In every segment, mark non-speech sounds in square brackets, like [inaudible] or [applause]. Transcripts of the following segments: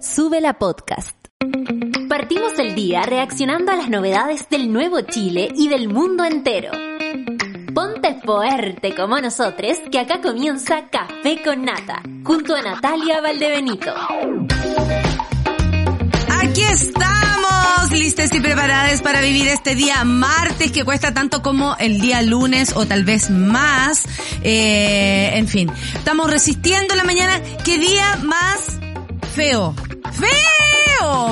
Sube la podcast. Partimos el día reaccionando a las novedades del nuevo Chile y del mundo entero. Ponte fuerte como nosotros, que acá comienza Café con Nata, junto a Natalia Valdebenito. Aquí estamos, listas y preparadas para vivir este día martes que cuesta tanto como el día lunes o tal vez más. Eh, en fin, estamos resistiendo la mañana. ¿Qué día más feo? ¡Fin!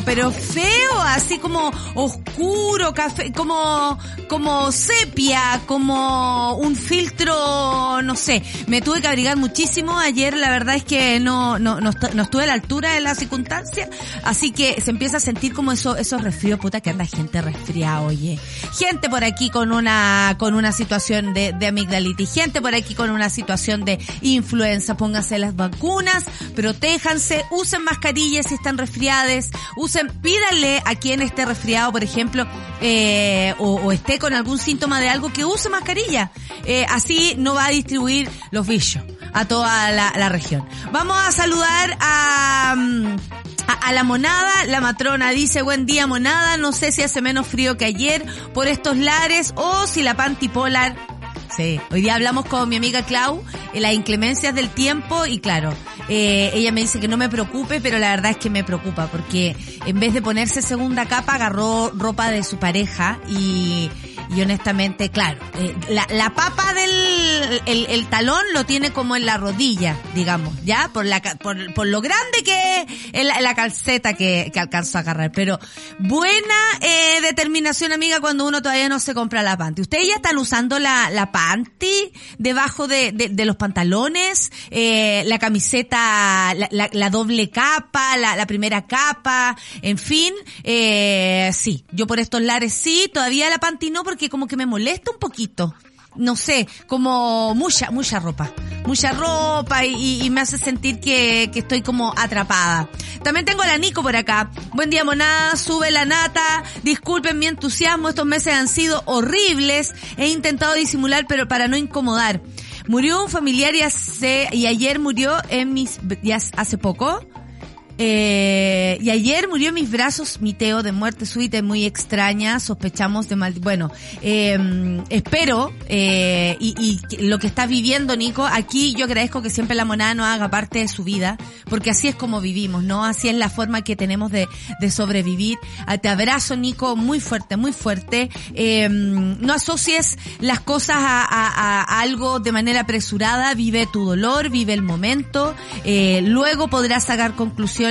Pero feo, así como oscuro, café, como, como sepia, como un filtro, no sé. Me tuve que abrigar muchísimo. Ayer la verdad es que no, no, no, no estuve a la altura de la circunstancia. Así que se empieza a sentir como eso, esos resfríos, puta que anda gente resfriada, oye. Gente por aquí con una, con una situación de, de amigdalitis, gente por aquí con una situación de influenza. Pónganse las vacunas, protéjanse, usen mascarillas si están resfriadas, usen, pídanle a quien esté resfriado, por ejemplo, eh, o, esté con algún síntoma de algo que use mascarilla. Eh, así no va a distribuir los bichos a toda la, la región. Vamos a saludar a, mm, a, a la monada, la matrona dice, buen día monada, no sé si hace menos frío que ayer por estos lares o si la pantipolar Sí, hoy día hablamos con mi amiga Clau, en las inclemencias del tiempo y claro, eh, ella me dice que no me preocupe, pero la verdad es que me preocupa porque en vez de ponerse segunda capa agarró ropa de su pareja y, y honestamente, claro, eh, la, la papa del el, el talón lo tiene como en la rodilla, digamos, ya por la por, por lo grande que es la, la calceta que, que alcanzó a agarrar, pero buena eh, determinación amiga cuando uno todavía no se compra la panty. Ustedes ya están usando la, la panty debajo de, de, de los pantalones, eh, la camiseta, la, la, doble capa, la, la primera capa, en fin, eh, sí, yo por estos lares sí, todavía la panty no porque como que me molesta un poquito no sé, como mucha, mucha ropa. Mucha ropa y, y me hace sentir que, que estoy como atrapada. También tengo a la Nico por acá. Buen día, monada. Sube la nata. Disculpen mi entusiasmo. Estos meses han sido horribles. He intentado disimular, pero para no incomodar. Murió un familiar y, hace, y ayer murió en mis, hace poco. Eh, y ayer murió en mis brazos mi Teo de muerte súbita muy extraña. Sospechamos de mal. Bueno, eh, espero y, y lo que estás viviendo, Nico. Aquí yo agradezco que siempre la monada no haga parte de su vida, porque así es como vivimos, ¿no? Así es la forma que tenemos de, de sobrevivir. Ah, Te abrazo, Nico, muy fuerte, muy fuerte. Eh, no asocies las cosas a, a- a algo de manera apresurada. Vive tu dolor, vive el momento. Eh, luego podrás sacar conclusiones,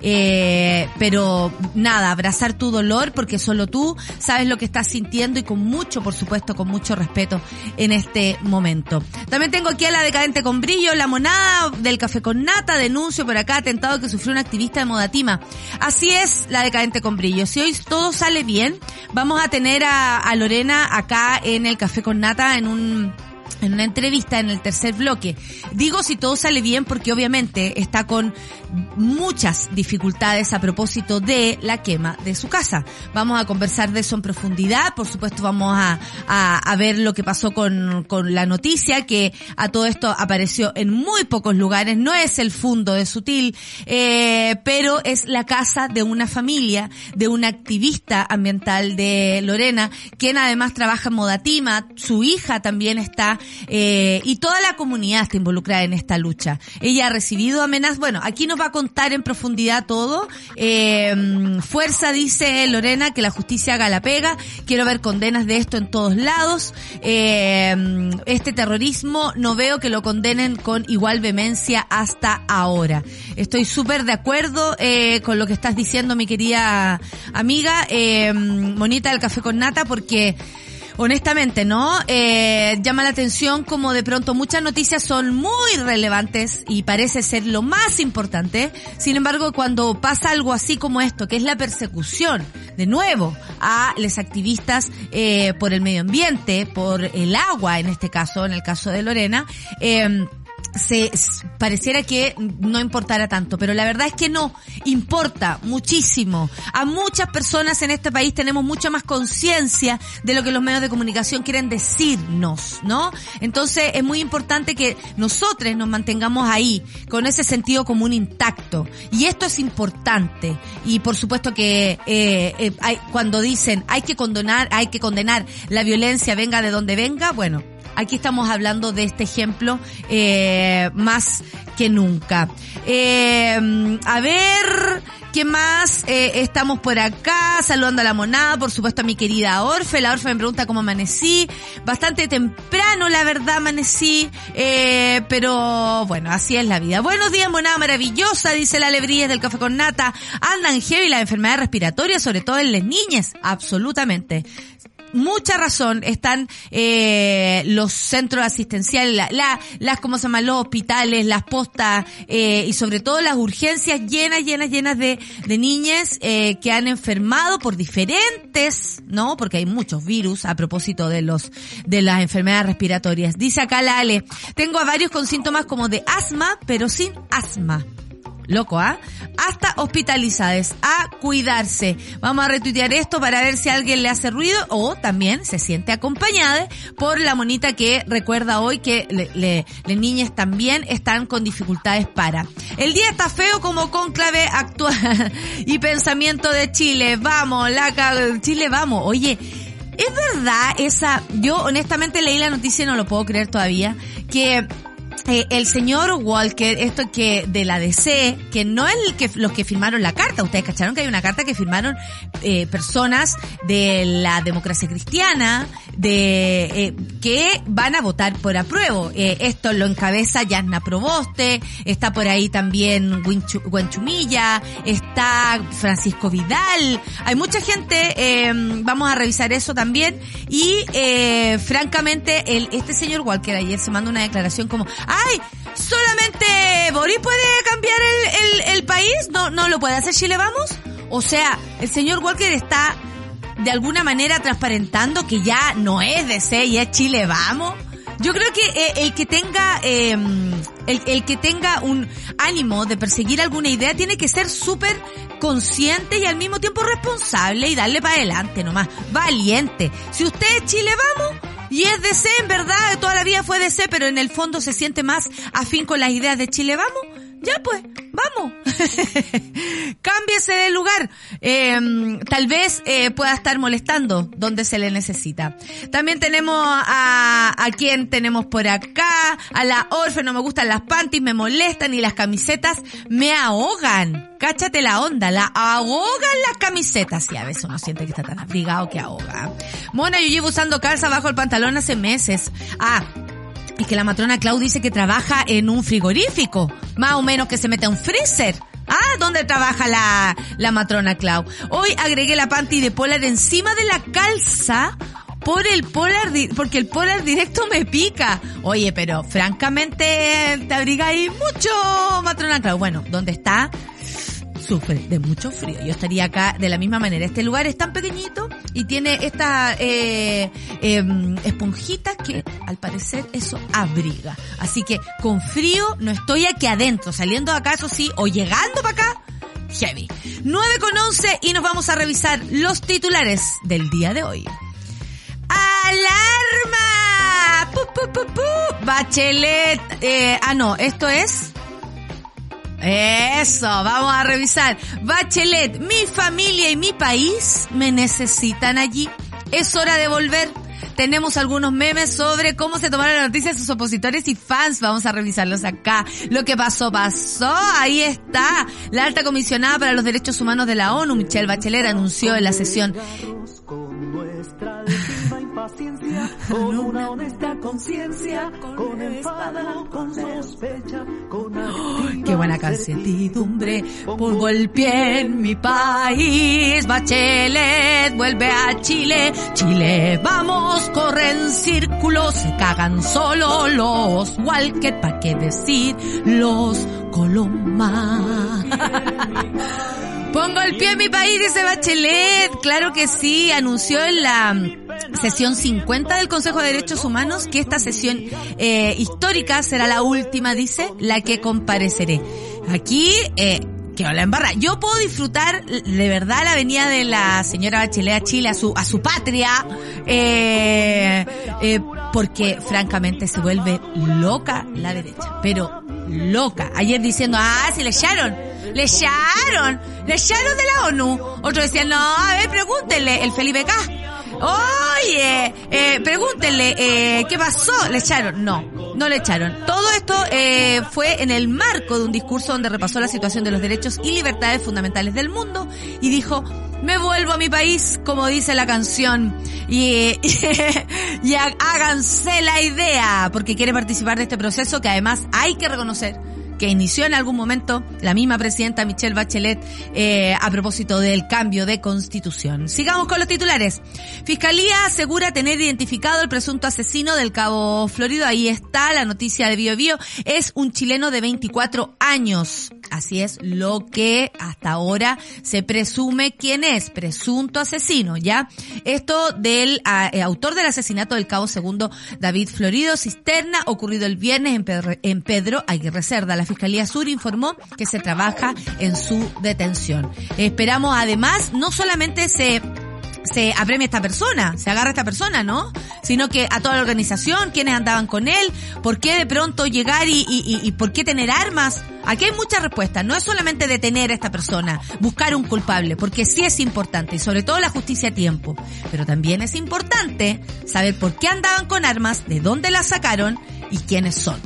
eh, pero nada, abrazar tu dolor porque solo tú sabes lo que estás sintiendo y con mucho, por supuesto, con mucho respeto en este momento. También tengo aquí a la decadente con brillo, la monada del café con nata, denuncio por acá, atentado que sufrió un activista de Modatima. Así es la decadente con brillo. Si hoy todo sale bien, vamos a tener a, a Lorena acá en el café con nata en un en una entrevista en el tercer bloque. Digo si todo sale bien porque obviamente está con muchas dificultades a propósito de la quema de su casa. Vamos a conversar de eso en profundidad. Por supuesto vamos a, a, a ver lo que pasó con, con la noticia que a todo esto apareció en muy pocos lugares. No es el fundo de Sutil, eh, pero es la casa de una familia, de una activista ambiental de Lorena, quien además trabaja en Modatima. Su hija también está eh, y toda la comunidad está involucrada en esta lucha. Ella ha recibido amenazas. Bueno, aquí nos va a contar en profundidad todo. Eh, fuerza, dice Lorena, que la justicia haga la pega. Quiero ver condenas de esto en todos lados. Eh, este terrorismo no veo que lo condenen con igual vehemencia hasta ahora. Estoy súper de acuerdo eh, con lo que estás diciendo, mi querida amiga, eh, Monita del Café con Nata, porque honestamente, ¿no? Eh, llama la atención como de pronto muchas noticias son muy relevantes y parece ser lo más importante. Sin embargo, cuando pasa algo así como esto, que es la persecución, de nuevo, a los activistas eh, por el medio ambiente, por el agua en este caso, en el caso de Lorena, eh, se pareciera que no importara tanto, pero la verdad es que no, importa muchísimo. A muchas personas en este país tenemos mucha más conciencia de lo que los medios de comunicación quieren decirnos, ¿no? Entonces es muy importante que nosotros nos mantengamos ahí, con ese sentido común intacto. Y esto es importante. Y por supuesto que eh, eh, hay, cuando dicen hay que condenar, hay que condenar la violencia, venga de donde venga, bueno, aquí estamos hablando de este ejemplo eh, más que nunca. Eh, a ver, ¿qué más? Eh, estamos por acá, saludando a la monada, por supuesto a mi querida Orfe. La Orfe me pregunta cómo amanecí. Bastante temprano, la verdad, amanecí. Eh, pero bueno, así es la vida. Buenos días, monada maravillosa, dice la alegría del café con nata. Andan heavy las enfermedades respiratorias, sobre todo en las niñas. Absolutamente mucha razón están eh, los centros asistenciales, la, la, las, ¿cómo se llama? Los hospitales, las postas eh, y sobre todo las urgencias llenas, llenas, llenas de, de niñas eh, que han enfermado por diferentes, ¿no? Porque hay muchos virus a propósito de los, de las enfermedades respiratorias. Dice acá la Ale, tengo a varios con síntomas como de asma, pero sin asma. Loco, ¿ah? Hasta hospitalizadas. A cuidarse. Vamos a retuitear esto para ver si alguien le hace ruido o también se siente acompañada por la monita que recuerda hoy que le, le, niñas también están con dificultades para. El día está feo como conclave actual [laughs] y pensamiento de Chile. Vamos, la Chile, vamos. Oye, es verdad esa, yo honestamente leí la noticia y no lo puedo creer todavía, que eh, el señor Walker, esto que de la DC, que no es el que los que firmaron la carta, ustedes cacharon que hay una carta que firmaron eh, personas de la democracia cristiana, de eh, que van a votar por apruebo. Eh, esto lo encabeza Yasna Proboste, está por ahí también Guanchumilla, está Francisco Vidal, hay mucha gente, eh, vamos a revisar eso también. Y eh, francamente el, este señor Walker ayer se manda una declaración como, ay, solamente Boris puede cambiar el, el, país, no, no lo puede hacer Chile, vamos. O sea, el señor Walker está de alguna manera transparentando que ya no es DC y es Chile, vamos. Yo creo que eh, el que tenga eh, el, el, que tenga un ánimo de perseguir alguna idea tiene que ser súper consciente y al mismo tiempo responsable y darle para adelante nomás, valiente. Si usted es Chile, vamos. Y es DC, en verdad, toda la vida fue DC, pero en el fondo se siente más afín con las ideas de Chile, vamos ya pues, vamos. [laughs] Cámbiese de lugar. Eh, tal vez eh, pueda estar molestando donde se le necesita. También tenemos a, a quien tenemos por acá, a la Orfe, no me gustan las panties, me molestan y las camisetas me ahogan. Cáchate la onda, la ahogan las camisetas. Y a veces uno siente que está tan abrigado que ahoga. Mona, yo llevo usando calza bajo el pantalón hace meses. Ah, es que la matrona Clau dice que trabaja en un frigorífico, más o menos que se mete a un freezer. Ah, ¿dónde trabaja la, la matrona Clau? Hoy agregué la panty de polar encima de la calza por el polar, porque el polar directo me pica. Oye, pero francamente te abrigáis mucho, matrona Clau. Bueno, ¿dónde está? Sufre de mucho frío. Yo estaría acá de la misma manera. Este lugar es tan pequeñito y tiene estas eh, eh, esponjitas que al parecer eso abriga. Así que con frío no estoy aquí adentro, saliendo de acá, eso sí, o llegando para acá, heavy. 9 con 11 y nos vamos a revisar los titulares del día de hoy. ¡Alarma! ¡Pu, pu, pu, pu! Bachelet. Eh, ah, no, esto es eso, vamos a revisar. Bachelet, mi familia y mi país me necesitan allí. Es hora de volver. Tenemos algunos memes sobre cómo se tomaron las noticias sus opositores y fans. Vamos a revisarlos acá. Lo que pasó, pasó. Ahí está. La alta comisionada para los derechos humanos de la ONU, Michelle Bachelet, anunció en la sesión paciencia, con una honesta conciencia, con enfado, con sospecha, con oh, ¡Qué buena certidumbre! Pongo el pie en mi país, Bachelet, vuelve a Chile, Chile, vamos, corre en círculo, se cagan solo los Walker, ¿pa' qué decir los Coloma? [laughs] Pongo el pie en mi país, dice Bachelet. Claro que sí, anunció en la sesión 50 del Consejo de Derechos Humanos, que esta sesión eh, histórica será la última, dice, la que compareceré. Aquí, eh, que la embarra. Yo puedo disfrutar de verdad la venida de la señora Bachelet a Chile, a su, a su patria, eh, eh, porque francamente se vuelve loca la derecha, pero loca. Ayer diciendo, ah, si le echaron, le echaron, le echaron de la ONU. Otro decía, no, a ver, pregúntenle, el Felipe K. Oye, eh, pregúntenle, eh, ¿qué pasó? ¿Le echaron? No, no le echaron. Todo esto eh, fue en el marco de un discurso donde repasó la situación de los derechos y libertades fundamentales del mundo y dijo, me vuelvo a mi país, como dice la canción, y, [laughs] y háganse la idea, porque quiere participar de este proceso que además hay que reconocer que inició en algún momento la misma presidenta Michelle Bachelet eh, a propósito del cambio de constitución. Sigamos con los titulares. Fiscalía asegura tener identificado el presunto asesino del Cabo Florido. Ahí está la noticia de Bio Bio. Es un chileno de 24 años. Así es lo que hasta ahora se presume quién es, presunto asesino, ¿ya? Esto del eh, autor del asesinato del Cabo Segundo, David Florido Cisterna, ocurrido el viernes en Pedro, en Pedro Aguirre. La Fiscalía Sur informó que se trabaja en su detención. Esperamos además, no solamente se se apremia esta persona, se agarra a esta persona, ¿no? Sino que a toda la organización, quienes andaban con él, por qué de pronto llegar y, y, y, por qué tener armas. Aquí hay muchas respuestas, no es solamente detener a esta persona, buscar un culpable, porque sí es importante, y sobre todo la justicia a tiempo, pero también es importante saber por qué andaban con armas, de dónde las sacaron y quiénes son.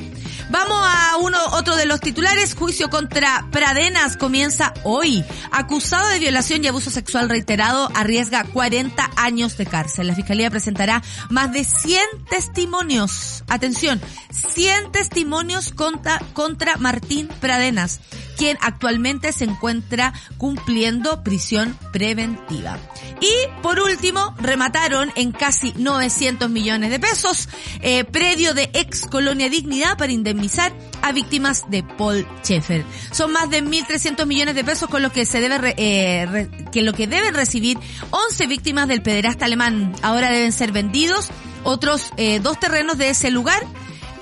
Vamos a uno, otro de los titulares. Juicio contra Pradenas comienza hoy. Acusado de violación y abuso sexual reiterado, arriesga 40 años de cárcel. La fiscalía presentará más de 100 testimonios. Atención, 100 testimonios contra, contra Martín Pradenas quien actualmente se encuentra cumpliendo prisión preventiva. Y por último, remataron en casi 900 millones de pesos eh, predio de ex colonia dignidad para indemnizar a víctimas de Paul Schaeffer. Son más de 1.300 millones de pesos con los que se debe eh, que lo que deben recibir 11 víctimas del pederasta alemán. Ahora deben ser vendidos otros eh, dos terrenos de ese lugar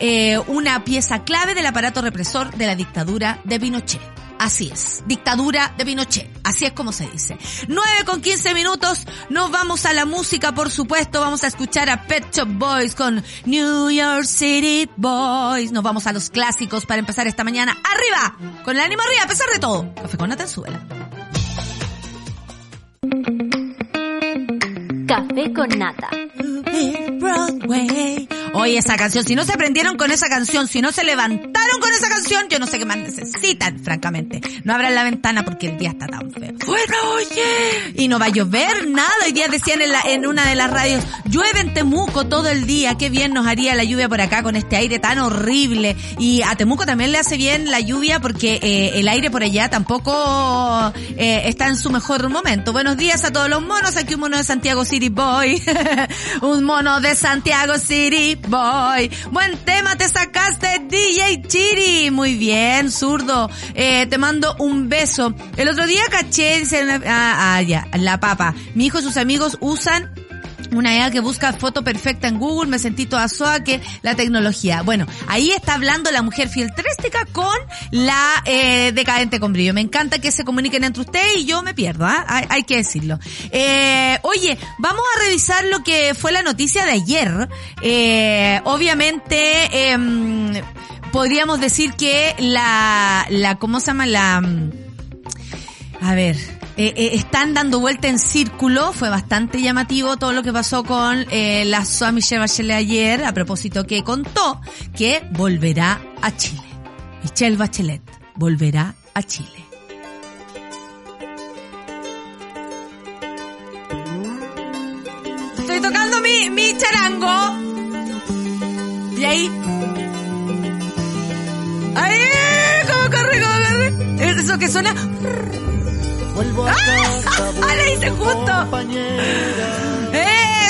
eh, una pieza clave del aparato represor de la dictadura de Pinochet. Así es, dictadura de Pinochet, así es como se dice. 9 con 15 minutos, nos vamos a la música, por supuesto, vamos a escuchar a Pet Shop Boys con New York City Boys. Nos vamos a los clásicos para empezar esta mañana. ¡Arriba! Con el ánimo arriba, a pesar de todo. Café con Natanzuela. Café con nata. Broadway. Oye, esa canción, si no se prendieron con esa canción, si no se levantaron con esa canción, yo no sé qué más necesitan, francamente. No abran la ventana porque el día está tan feo. Bueno, oye. Y no va a llover nada. Hoy día decían en, la, en una de las radios, llueve en Temuco todo el día. Qué bien nos haría la lluvia por acá con este aire tan horrible. Y a Temuco también le hace bien la lluvia porque eh, el aire por allá tampoco eh, está en su mejor momento. Buenos días a todos los monos. Aquí un mono de Santiago City Boy. [laughs] un mono de Santiago City Boy. Buen tema te sacaste, DJ Chiri. Muy bien, zurdo. Eh, te mando un beso. El otro día caché, dice, ah, ah, ya, la papa. Mi hijo y sus amigos usan una idea que busca foto perfecta en Google, me sentí toda soa que la tecnología. Bueno, ahí está hablando la mujer filtréstica con la eh, decadente con brillo. Me encanta que se comuniquen entre ustedes y yo me pierdo, ¿ah? hay, que decirlo. Eh, oye, vamos a revisar lo que fue la noticia de ayer. Eh, obviamente, em, podríamos decir que la, la, ¿cómo se llama? La, a ver, eh, eh, están dando vuelta en círculo. Fue bastante llamativo todo lo que pasó con eh, la SOA Michelle Bachelet ayer, a propósito que contó que volverá a Chile. Michelle Bachelet volverá a Chile. Estoy tocando mi, mi charango. Y ahí. ¡Ahí! ¿Cómo corre, cómo corre? Eso que suena. Vuelvo a casa. ¡Ah! ¡Le hice justo!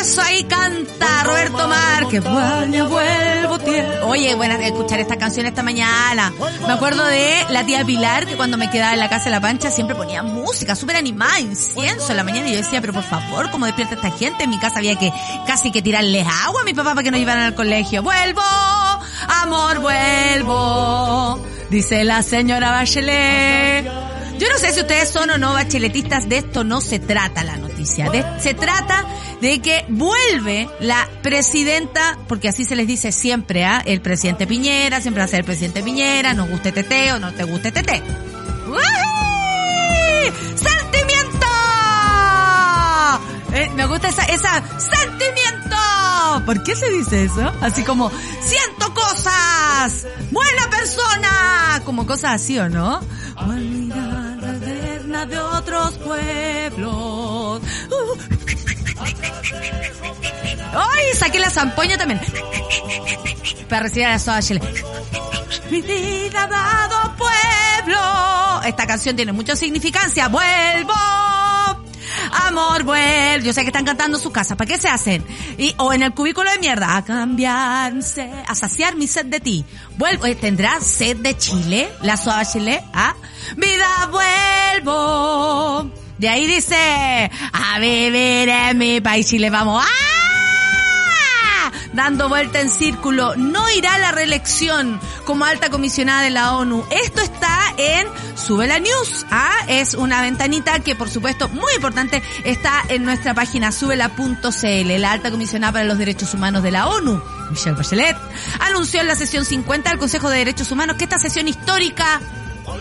eso ahí canta Roberto Márquez. Vuelvo, vuelvo, tiempo. Oye, buena escuchar esta canción esta mañana. Me acuerdo de la tía Pilar, que cuando me quedaba en la casa de La Pancha siempre ponía música súper animada, incienso en la mañana. Y yo decía, pero por favor, ¿cómo despierta esta gente? En mi casa había que casi que tirarles agua a mi papá para que no llevaran al colegio. Vuelvo, amor, vuelvo. Dice la señora Bachelet. Yo no sé si ustedes son o no bacheletistas, de esto no se trata la noticia. se trata de que vuelve la presidenta, porque así se les dice siempre, ¿ah? El presidente Piñera, siempre va a ser el presidente Piñera, nos guste TT o no te guste TT. ¡Sentimiento! Eh, me gusta esa, esa, ¡sentimiento! ¿Por qué se dice eso? Así como, siento cosas, buena persona, como cosas así, ¿o no? De otros pueblos. ¡Ay! Saqué la zampoña también. Para recibir a la soda. Mi vida dado pueblo. Esta canción tiene mucha significancia. Vuelvo. Amor, vuelvo. Yo sé que están cantando su casa. ¿Para qué se hacen? Y, o en el cubículo de mierda. A cambiarse. A saciar mi sed de ti. Vuelvo. ¿Tendrá sed de Chile? La soda Chile. ¿Ah? vida vuelvo. De ahí dice, a vivir en mi país y le vamos. ¡Ah! Dando vuelta en círculo, no irá a la reelección como alta comisionada de la ONU. Esto está en Sube la News. ¿ah? Es una ventanita que, por supuesto, muy importante, está en nuestra página subela.cl. La alta comisionada para los derechos humanos de la ONU, Michelle Bachelet, anunció en la sesión 50 del Consejo de Derechos Humanos que esta sesión histórica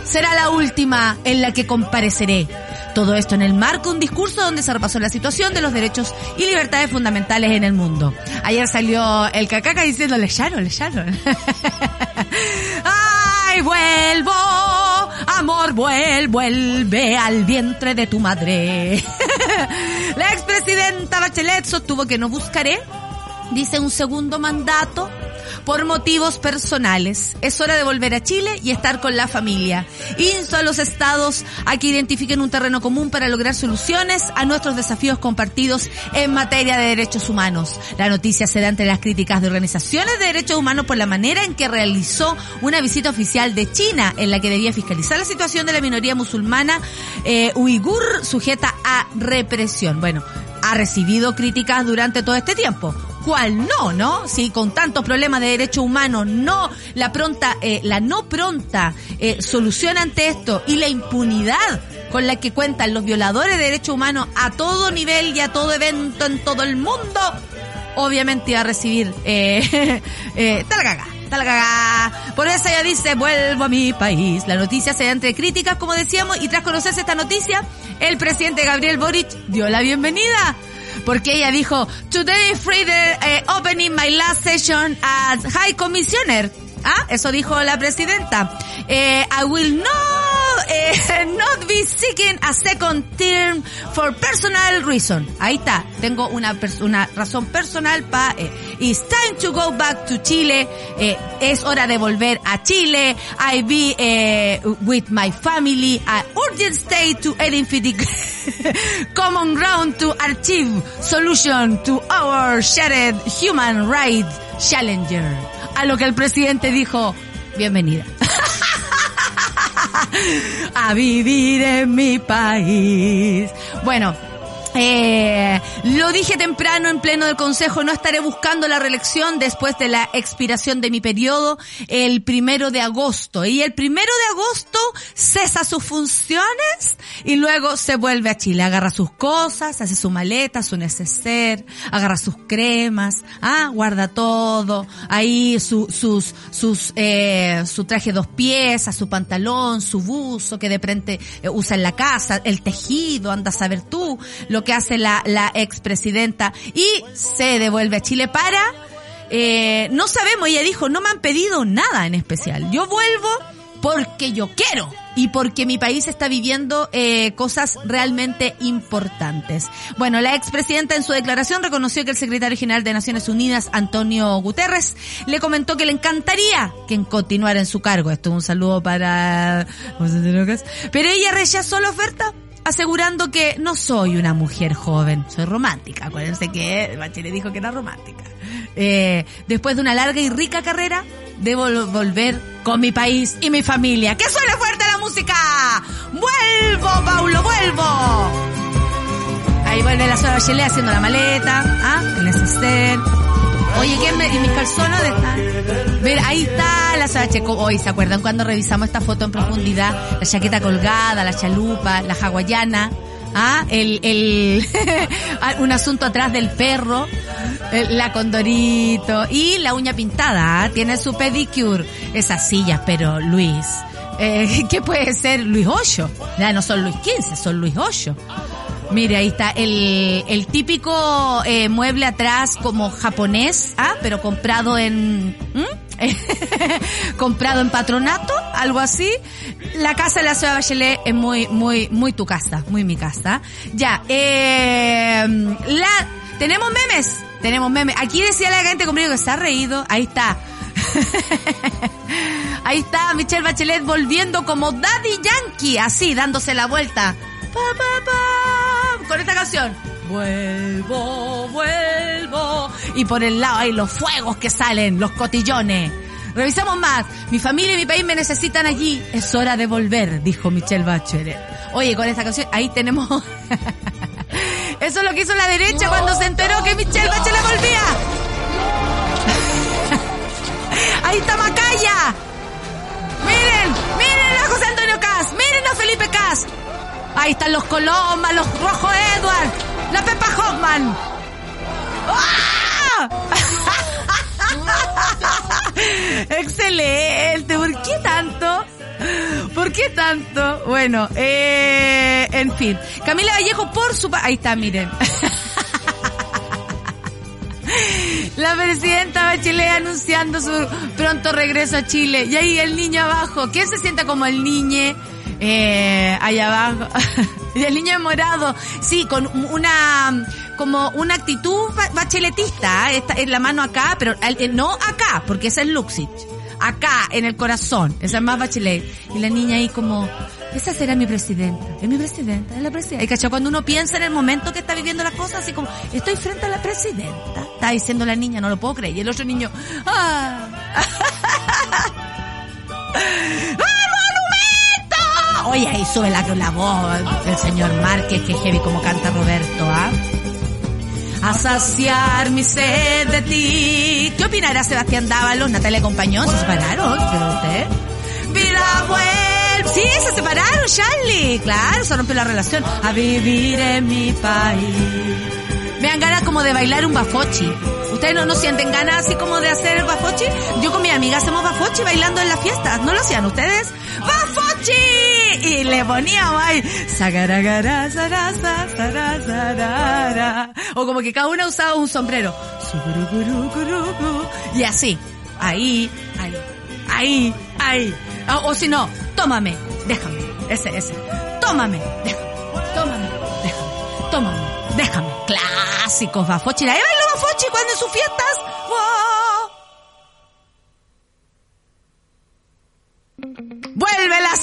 será la última en la que compareceré. Todo esto en el marco de un discurso donde se repasó la situación de los derechos y libertades fundamentales en el mundo. Ayer salió el cacaca diciendo, le Sharon, Sharon. [laughs] ¡Ay, vuelvo! Amor, vuelvo, vuelve al vientre de tu madre. [laughs] la expresidenta Bachelet sostuvo que no buscaré, dice, un segundo mandato por motivos personales. Es hora de volver a Chile y estar con la familia. Insto a los estados a que identifiquen un terreno común para lograr soluciones a nuestros desafíos compartidos en materia de derechos humanos. La noticia se da entre las críticas de organizaciones de derechos humanos por la manera en que realizó una visita oficial de China en la que debía fiscalizar la situación de la minoría musulmana eh, uigur sujeta a represión. Bueno, ha recibido críticas durante todo este tiempo cuál no, ¿no? Si con tantos problemas de derechos humanos, no la pronta, eh, la no pronta eh, solución ante esto y la impunidad con la que cuentan los violadores de derechos humanos a todo nivel y a todo evento en todo el mundo, obviamente iba a recibir eh, [laughs] eh, tal caga. Tal caga. Por eso ella dice, vuelvo a mi país. La noticia se da entre críticas, como decíamos, y tras conocerse esta noticia, el presidente Gabriel Boric dio la bienvenida porque ella dijo, Today Friday uh, opening my last session as High Commissioner. Ah, eso dijo la presidenta. Eh, I will not, eh, [laughs] not be seeking a second term for personal reason. Ahí está. Tengo una, una razón personal para... Eh, it's time to go back to Chile. Eh, es hora de volver a Chile. I be eh, with my family. A urgent state to identify [laughs] common ground to achieve solution to our shared human rights challenger. A lo que el presidente dijo, bienvenida. [laughs] a vivir en mi país. Bueno, eh, lo dije temprano en pleno del Consejo, no estaré buscando la reelección después de la expiración de mi periodo el primero de agosto. Y el primero de agosto cesa sus funciones y luego se vuelve a Chile. Agarra sus cosas, hace su maleta, su neceser, agarra sus cremas, ah, guarda todo, ahí su, sus, sus, eh, su traje dos piezas, su pantalón, su buzo que de frente eh, usa en la casa, el tejido, anda a saber tú, lo que hace la, la expresidenta y se devuelve a Chile para, eh, no sabemos, ella dijo, no me han pedido nada en especial. Yo vuelvo porque yo quiero y porque mi país está viviendo eh, cosas realmente importantes. Bueno, la expresidenta en su declaración reconoció que el secretario general de Naciones Unidas, Antonio Guterres, le comentó que le encantaría que continuara en su cargo. Esto es un saludo para... Pero ella rechazó la oferta asegurando que no soy una mujer joven, soy romántica. Acuérdense que Bachelet dijo que era romántica. Eh, después de una larga y rica carrera, debo volver con mi país y mi familia. ¡Que suene fuerte la música! ¡Vuelvo, Paulo, vuelvo! Ahí vuelve la sola Bachelet haciendo la maleta, ¿ah? El neceser. Oye, ¿qué me, ¿y mis calzones dónde están? Ver, ahí está la Sara Checo. Hoy, ¿se acuerdan cuando revisamos esta foto en profundidad? La chaqueta colgada, la chalupa, la hawaiana. ¿Ah? El, el, [laughs] un asunto atrás del perro, la condorito y la uña pintada, ¿ah? tiene su pedicure. Esas sillas, pero Luis, eh, [laughs] ¿qué puede ser Luis Ocho? Ya no son Luis XV, son Luis Ocho. Mire, ahí está el, el típico eh, mueble atrás como japonés, ah, pero comprado en... [laughs] comprado en patronato, algo así. La casa de la ciudad de Bachelet es muy, muy, muy tu casa, muy mi casa. Ya, eh, la, tenemos memes, tenemos memes. Aquí decía la gente conmigo que se ha reído, ahí está. [laughs] ahí está Michelle Bachelet volviendo como Daddy Yankee, así, dándose la vuelta. Pa, pa, pa, con esta canción. Vuelvo, vuelvo. Y por el lado hay los fuegos que salen, los cotillones. Revisamos más. Mi familia y mi país me necesitan allí. Es hora de volver, dijo Michelle Bachelet. Oye, con esta canción, ahí tenemos... [laughs] Eso es lo que hizo la derecha cuando se enteró que Michelle Bachelet volvía. [laughs] ahí está Macaya. Miren, miren a José Antonio Cas, miren a Felipe Cas. Ahí están los Coloma, los Rojo Edward, la Pepa Hoffman. ¡Ah! [laughs] Excelente, ¿por qué tanto? ¿Por qué tanto? Bueno, eh, en fin. Camila Vallejo por su... Ahí está, miren. [laughs] La presidenta Bachelet anunciando su pronto regreso a Chile. Y ahí el niño abajo. ¿Quién se sienta como el niño? Eh, allá abajo. [laughs] el niño morado. Sí, con una como una actitud bacheletista, ¿eh? en la mano acá, pero eh, no acá, porque esa es Luxich. Acá, en el corazón, esa es más bachelet. Y la niña ahí como, esa será mi presidenta, es mi presidenta, es la presidenta. Y cachó, cuando uno piensa en el momento que está viviendo las cosas, así como, estoy frente a la presidenta. Está diciendo la niña, no lo puedo creer. Y el otro niño, ¡ah! ¡Ah, [laughs] [laughs] Oye, ahí sube la, la voz del señor Márquez, que heavy como canta Roberto, ¿ah? a saciar mi sed de ti. ¿Qué opinará Sebastián Dávalos? Natalia acompañó, se separaron, usted. Vida vuelve. Sí, se separaron, Charlie. Claro, se rompió la relación. A vivir en mi país. Me dan ganas como de bailar un bafochi. ¿Ustedes no, no sienten ganas así como de hacer bafochi? Yo con mi amiga hacemos bafochi bailando en las fiestas. ¿No lo hacían ustedes? ¡Bafochi! Y le poníamos ahí. O como que cada una usaba un sombrero. Y así. Ahí, ahí, ahí, ahí. O, si no, tómame, déjame. Ese, ese. Tómame, déjame. Tómame, déjame. Tómame, déjame. Clásicos, Bafochi. ¿La Eva bailó Bafochi cuando en sus fiestas? ¡Vuelve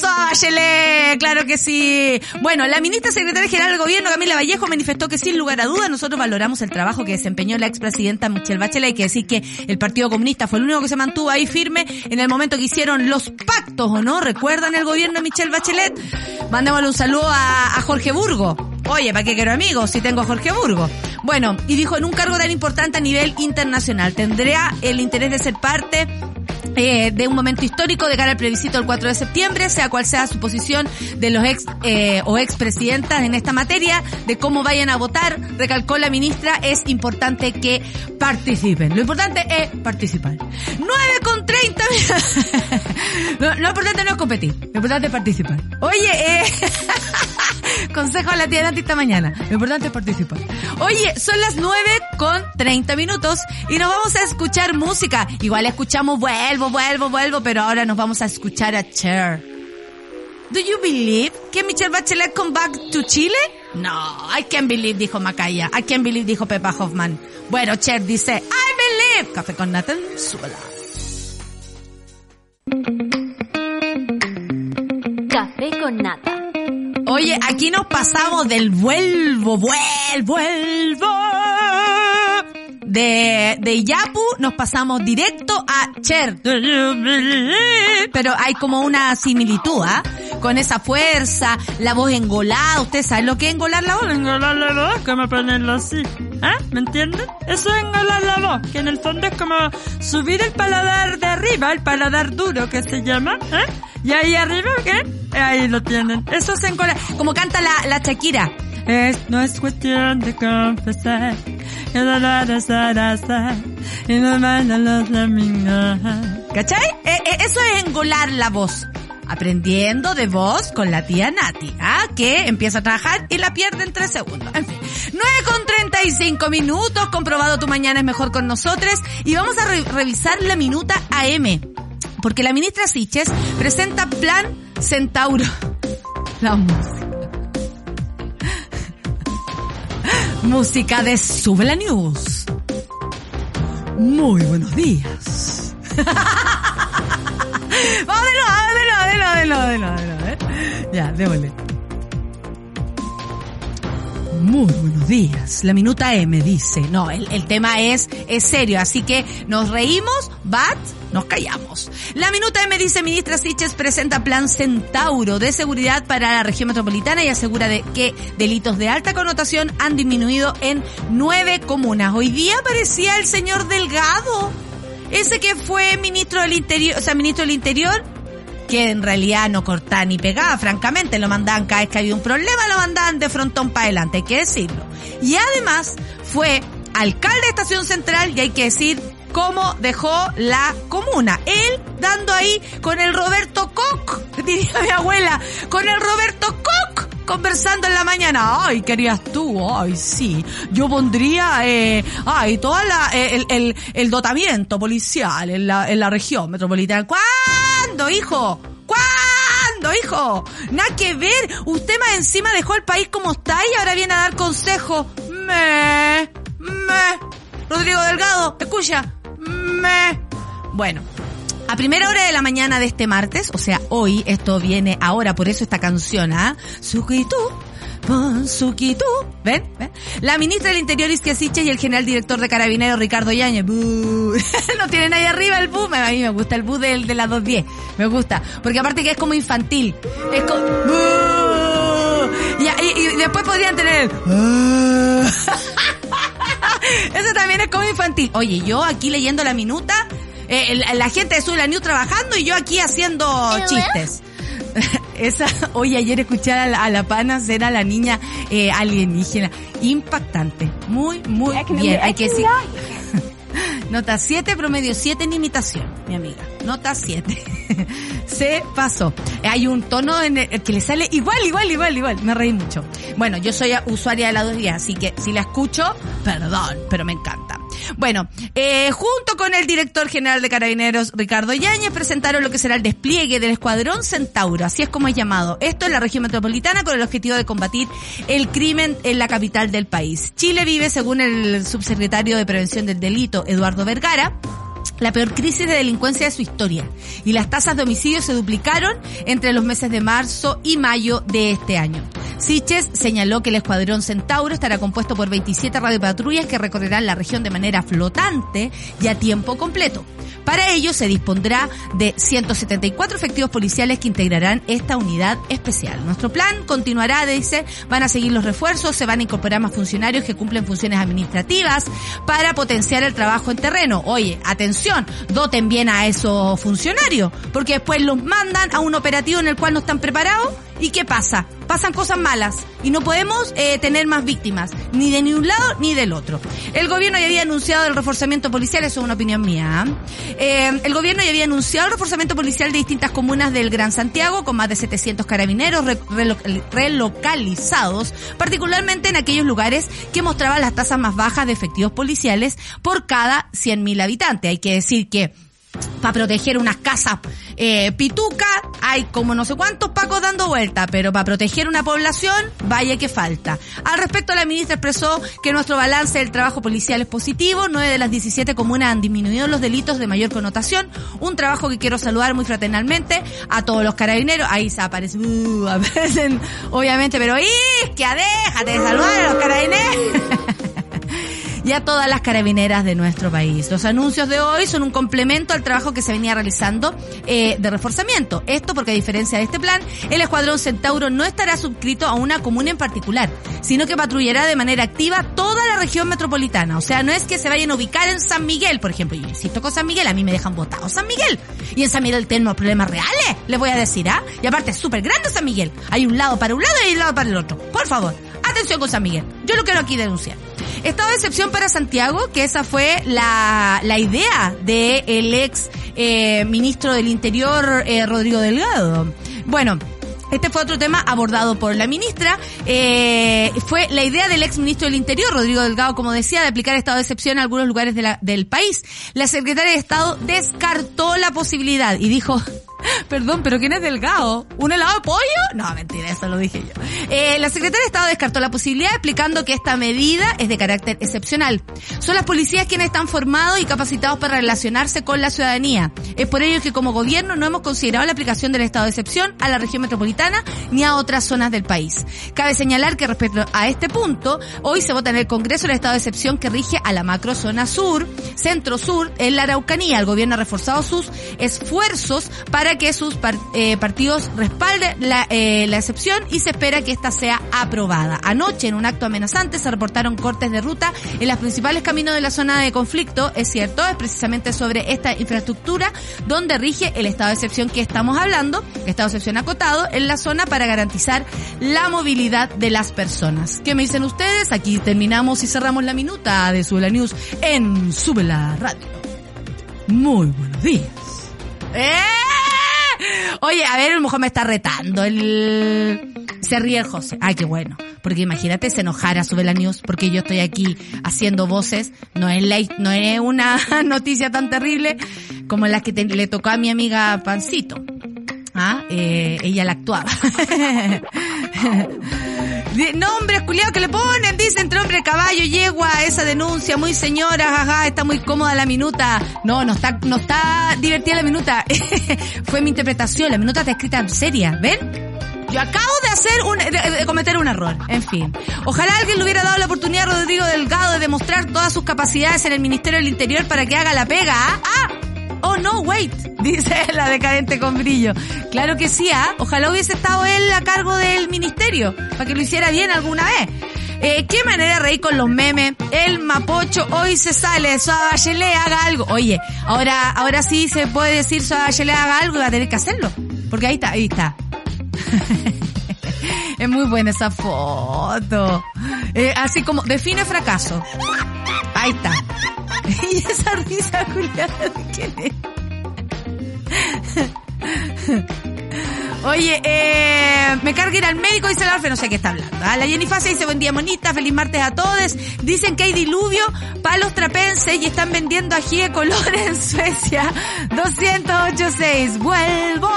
la Bachelet! ¡Claro que sí! Bueno, la ministra secretaria general del gobierno, Camila Vallejo, manifestó que sin lugar a dudas nosotros valoramos el trabajo que desempeñó la expresidenta Michelle Bachelet. Hay que decir que el Partido Comunista fue el único que se mantuvo ahí firme en el momento que hicieron los pactos, ¿o no? ¿Recuerdan el gobierno de Michelle Bachelet? Mandémosle un saludo a, a Jorge Burgo. Oye, ¿para qué quiero amigos si tengo a Jorge Burgo? Bueno, y dijo, en un cargo tan importante a nivel internacional, tendría el interés de ser parte eh, de un momento histórico de cara al plebiscito del 4 de septiembre, sea cual sea su posición de los ex eh, o expresidentas en esta materia, de cómo vayan a votar, recalcó la ministra, es importante que participen. Lo importante es participar. 9 con 30 lo, [laughs] lo importante no es competir, lo importante es participar. Oye, eh, [laughs] consejo a la tía Nati esta mañana, lo importante es participar. Oye, son las 9 con 30 minutos y nos vamos a escuchar música. Igual escuchamos vuelvo vuelvo, vuelvo, pero ahora nos vamos a escuchar a Cher. Do you believe que Michelle Bachelet come back to Chile? No, I can't believe, dijo Macaya. I can't believe, dijo Pepa Hoffman. Bueno, Cher dice, I believe. Café con Nathan, súbela. Café con Nata. Oye, aquí nos pasamos del vuelvo, vuelvo, vuelvo. De, de Yapu nos pasamos directo a Cher. Pero hay como una similitud, ¿ah? Con esa fuerza, la voz engolada. ¿Usted sabe lo que es engolar la voz? Engolar la voz, como ponerlo así. ¿Ah? ¿Me entienden? Eso es engolar la voz, que en el fondo es como subir el paladar de arriba, el paladar duro que se llama, ¿eh? Y ahí arriba, ¿qué? Ahí lo tienen. Eso es engolar. Como canta la, la Shakira. Es, no es cuestión de confesar. Y no los domingos. ¿Cachai? Eh, eh, eso es engolar la voz. Aprendiendo de voz con la tía Nati, ¿ah? Que empieza a trabajar y la pierde en tres segundos. En fin. 9 con 35 minutos. Comprobado tu mañana es mejor con nosotros. Y vamos a revisar la minuta AM. Porque la ministra Siches presenta Plan Centauro. La música. música de Sube la News. Muy buenos días. [laughs] De nuevo, de nuevo, ¿eh? Ya, démosle. Muy buenos días. La minuta M dice, no, el, el tema es, es serio, así que nos reímos, but nos callamos. La minuta M dice, ministra Siches presenta plan Centauro de seguridad para la región metropolitana y asegura de que delitos de alta connotación han disminuido en nueve comunas. Hoy día aparecía el señor Delgado, ese que fue ministro del Interior, o sea, ministro del Interior, que en realidad no cortaba ni pegaba, francamente, lo mandaban cada vez que había un problema, lo mandaban de frontón para adelante, hay que decirlo. Y además fue alcalde de Estación Central y hay que decir cómo dejó la comuna. Él dando ahí con el Roberto Koch, [laughs] diría mi abuela, con el Roberto Koch conversando en la mañana. Ay, querías tú, ay, sí. Yo pondría, eh, ay, toda la, eh, el, el, el dotamiento policial en la, en la región metropolitana. ¿Cuándo, hijo? ¿Cuándo, hijo? Nada que ver. Usted más encima dejó el país como está y ahora viene a dar consejo. Me, me. Rodrigo Delgado, escucha. Me. Bueno, a primera hora de la mañana de este martes, o sea, hoy, esto viene ahora, por eso esta canción, ¿ah? Sukitu, Sukitu, ¿ven? ¿ven? La ministra del Interior Isquia Siches y el general director de Carabineros Ricardo Yañez, [laughs] no tienen ahí arriba el bu, a mí me gusta el bu del de las 210, me gusta, porque aparte que es como infantil, es como... Y, y, y después podrían tener... [laughs] Eso también es como infantil. Oye, yo aquí leyendo la minuta, eh, la, gente de Sula New trabajando y yo aquí haciendo chistes. [laughs] Esa, oye, ayer escuché a la, a la pana ser a la niña eh, alienígena. Impactante. Muy, muy bien. Hay que decir. [laughs] Nota 7, promedio 7 en imitación, mi amiga. Nota 7. [laughs] Se pasó. Hay un tono en el que le sale igual, igual, igual, igual. Me reí mucho. Bueno, yo soy usuaria de la dos días, así que si la escucho, perdón, pero me encanta. Bueno, eh, junto con el director general de Carabineros, Ricardo Yáñez, presentaron lo que será el despliegue del Escuadrón Centauro, así es como es llamado. Esto en la región metropolitana con el objetivo de combatir el crimen en la capital del país. Chile vive, según el subsecretario de Prevención del Delito, Eduardo Vergara, la peor crisis de delincuencia de su historia y las tasas de homicidios se duplicaron entre los meses de marzo y mayo de este año. Siches señaló que el Escuadrón Centauro estará compuesto por 27 radiopatrullas que recorrerán la región de manera flotante y a tiempo completo. Para ello se dispondrá de 174 efectivos policiales que integrarán esta unidad especial. Nuestro plan continuará, dice, van a seguir los refuerzos, se van a incorporar más funcionarios que cumplen funciones administrativas para potenciar el trabajo en terreno. Oye, atención, doten bien a esos funcionarios, porque después los mandan a un operativo en el cual no están preparados ¿Y qué pasa? Pasan cosas malas y no podemos eh, tener más víctimas, ni de ni un lado ni del otro. El gobierno ya había anunciado el reforzamiento policial, eso es una opinión mía. Eh, el gobierno ya había anunciado el reforzamiento policial de distintas comunas del Gran Santiago, con más de 700 carabineros relocalizados, particularmente en aquellos lugares que mostraban las tasas más bajas de efectivos policiales por cada 100.000 habitantes. Hay que decir que para proteger unas casas eh, pituca, hay como no sé cuántos pacos dando vuelta, pero para proteger una población, vaya que falta. Al respecto, la ministra expresó que nuestro balance del trabajo policial es positivo, nueve de las 17 comunas han disminuido los delitos de mayor connotación, un trabajo que quiero saludar muy fraternalmente a todos los carabineros, ahí se aparecen, uh, [laughs] aparecen, obviamente, pero ¡y! que déjate de saludar a los carabineros! [laughs] y a todas las carabineras de nuestro país. Los anuncios de hoy son un complemento al trabajo que se venía realizando eh, de reforzamiento. Esto porque a diferencia de este plan, el Escuadrón Centauro no estará suscrito a una comuna en particular, sino que patrullará de manera activa toda la región metropolitana. O sea, no es que se vayan a ubicar en San Miguel, por ejemplo. Yo insisto con San Miguel, a mí me dejan votado San Miguel. Y en San Miguel tenemos problemas reales, les voy a decir, ¿ah? Y aparte es súper grande San Miguel. Hay un lado para un lado y un lado para el otro. Por favor, atención con San Miguel. Yo lo quiero aquí denunciar. Estado de excepción para Santiago, que esa fue la, la idea del el ex eh, ministro del Interior, eh, Rodrigo Delgado. Bueno, este fue otro tema abordado por la ministra. Eh, fue la idea del ex ministro del Interior, Rodrigo Delgado, como decía, de aplicar estado de excepción en algunos lugares del país. La secretaria de Estado descartó la posibilidad y dijo, Perdón, pero ¿quién es Delgado? ¿Un helado de pollo? No, mentira, eso lo dije yo. Eh, la secretaria de Estado descartó la posibilidad explicando que esta medida es de carácter excepcional. Son las policías quienes están formados y capacitados para relacionarse con la ciudadanía. Es por ello que como gobierno no hemos considerado la aplicación del estado de excepción a la región metropolitana ni a otras zonas del país. Cabe señalar que respecto a este punto, hoy se vota en el Congreso el estado de excepción que rige a la macrozona sur, centro sur, en la Araucanía. El gobierno ha reforzado sus esfuerzos para que sus eh, partidos respalden la, eh, la excepción y se espera que esta sea aprobada. Anoche, en un acto amenazante, se reportaron cortes de ruta en los principales caminos de la zona de conflicto. Es cierto, es precisamente sobre esta infraestructura donde rige el estado de excepción que estamos hablando, estado de excepción acotado en la zona para garantizar la movilidad de las personas. ¿Qué me dicen ustedes? Aquí terminamos y cerramos la minuta de Subela News en Subela Radio. Muy buenos días. ¡Eh! Oye, a ver, lo mejor me está retando el... Se ríe el José. Ay, qué bueno. Porque imagínate se enojara sube la news porque yo estoy aquí haciendo voces. No es la, no es una [laughs] noticia tan terrible como la que le tocó a mi amiga Pancito. Ah, eh, ella la actuaba. [laughs] Nombres culiados que le ponen, dice entre hombre, caballo, yegua, esa denuncia, muy señora, jaja, está muy cómoda la minuta. No, no está, no está divertida la minuta. [laughs] Fue mi interpretación, la minuta está escrita seria, ¿ven? Yo acabo de hacer un, de, cometer un error. En fin. Ojalá alguien le hubiera dado la oportunidad a Rodrigo Delgado de demostrar todas sus capacidades en el Ministerio del Interior para que haga la pega. ¿ah? ah Oh no, wait, [laughs] dice la decadente con brillo. Claro que sí, ¿ah? Ojalá hubiese estado él a cargo del ministerio, para que lo hiciera bien alguna vez. Eh, qué manera de reír con los memes. El mapocho hoy se sale, Suave Bachelet haga algo. Oye, ahora, ahora sí se puede decir Suave Bachelet haga algo y va a tener que hacerlo. Porque ahí está, ahí está. [laughs] es muy buena esa foto. Eh, así como, define fracaso. Ahí está. [laughs] y esa risa culiada de quién. Oye, eh, me carga ir al médico, dice la Alfe, no sé qué está hablando. ¿ah? La Jenny Fase dice, buen día monita, feliz martes a todos. Dicen que hay diluvio palos trapenses y están vendiendo ají de color en Suecia. 208.6, vuelvo.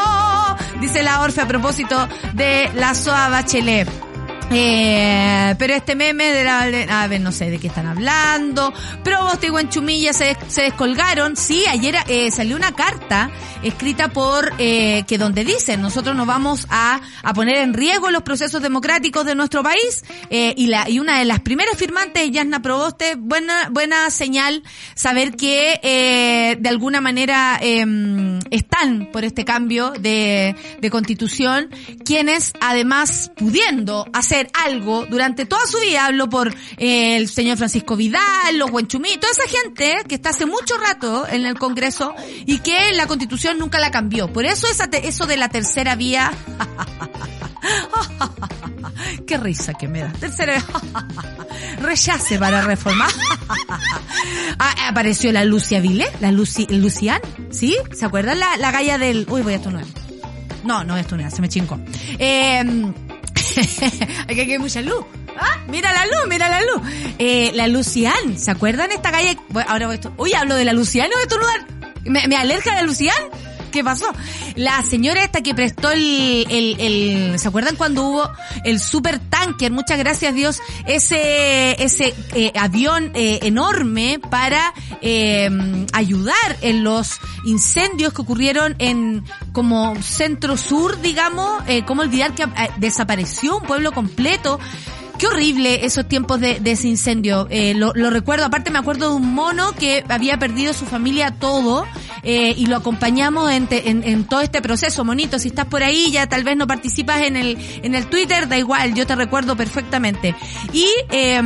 Dice la Orfe a propósito de la Soa Bachelet. Eh, pero este meme de la, a ver, no sé de qué están hablando. Probos y Guanchumilla se, se descolgaron. Sí, ayer eh, salió una carta escrita por, eh, que donde dice, nosotros nos vamos a, a poner en riesgo los procesos democráticos de nuestro país. Eh, y la, y una de las primeras firmantes es Yasna Proboste. Buena, buena señal saber que, eh, de alguna manera, eh, están por este cambio de, de constitución, quienes además pudiendo hacer algo durante toda su vida. Hablo por eh, el señor Francisco Vidal, los Buenchumí, toda esa gente que está hace mucho rato en el Congreso y que la Constitución nunca la cambió. Por eso esa eso de la tercera vía. [laughs] Qué risa que me da. Tercera [laughs] rechace para reformar. [laughs] Ah, apareció la Lucia Vile, la Lucy, Lucian, ¿sí? ¿Se acuerdan la, la galla del... Uy, voy a estornudar. No, no voy a estornudar, se me chincó. Eh, [laughs] Aquí hay mucha luz. ¿Ah? Mira la luz, mira la luz. Eh, la Lucian, ¿se acuerdan esta calle? Ahora voy a Uy, hablo de la Lucian, voy a estornudar. ¿Me, me alerja la Lucián? ¿Qué pasó? La señora esta que prestó el, el, el ¿se acuerdan cuando hubo el super tanker? Muchas gracias Dios, ese, ese eh, avión eh, enorme para eh, ayudar en los incendios que ocurrieron en como centro sur, digamos, eh, cómo olvidar que eh, desapareció un pueblo completo. Qué horrible esos tiempos de, de ese incendio. Eh, lo, lo recuerdo, aparte me acuerdo de un mono que había perdido su familia todo eh, y lo acompañamos en, en, en todo este proceso. Monito, si estás por ahí, ya tal vez no participas en el, en el Twitter, da igual, yo te recuerdo perfectamente. Y eh,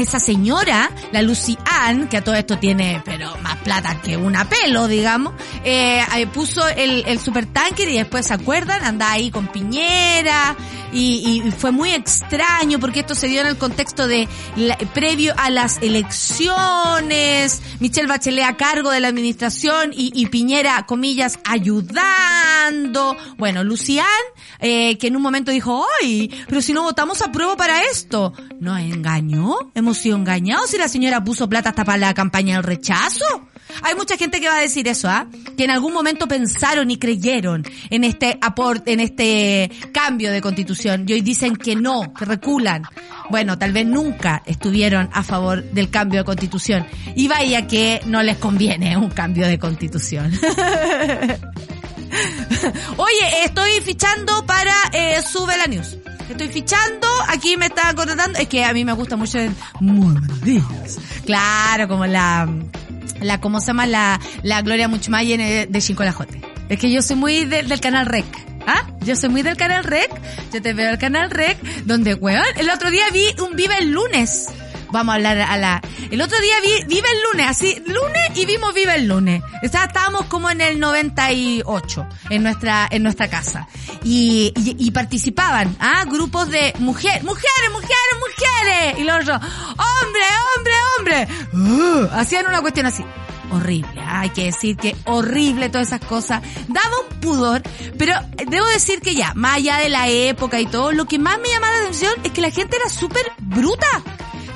esa señora, la Lucy Ann, que a todo esto tiene, pero más plata que una pelo, digamos, eh, puso el, el supertanker y después, ¿se acuerdan? Andaba ahí con Piñera y, y fue muy extraño porque esto se dio en el contexto de la- previo a las elecciones, Michelle Bachelet a cargo de la administración y, y Piñera, comillas, ayudando. Bueno, Lucián, eh, que en un momento dijo, ¡ay! Pero si no votamos a prueba para esto. ¿Nos engañó? ¿Hemos sido engañados si la señora puso plata hasta para la campaña del rechazo? Hay mucha gente que va a decir eso, ¿ah? Que en algún momento pensaron y creyeron en este aporte, en este cambio de constitución y hoy dicen que no, que reculan. Bueno, tal vez nunca estuvieron a favor del cambio de constitución. Y vaya que no les conviene un cambio de constitución. [laughs] Oye, estoy fichando para eh, Sube la News. Estoy fichando, aquí me está contratando, es que a mí me gusta mucho el Muy. Claro, como la, la, ¿cómo se llama? La, la Gloria Muchmayen de Chincolajote. Es que yo soy muy de- del canal Rec. ¿Ah? Yo soy muy del canal Rec. Yo te veo el canal Rec, donde, weón, el otro día vi un Viva el lunes. Vamos a hablar a la... El otro día vi Viva el lunes, así, lunes y vimos Viva el lunes. Está- Estábamos como en el 98 en nuestra, en nuestra casa. Y, y, y participaban, ¿ah? Grupos de mujeres, mujeres, mujeres, mujeres. Y los otros, hombre, hombre, hombre. Uh, hacían una cuestión así. Horrible, ah, hay que decir que horrible todas esas cosas. Daba un pudor, pero debo decir que ya, más allá de la época y todo, lo que más me llamaba la atención es que la gente era súper bruta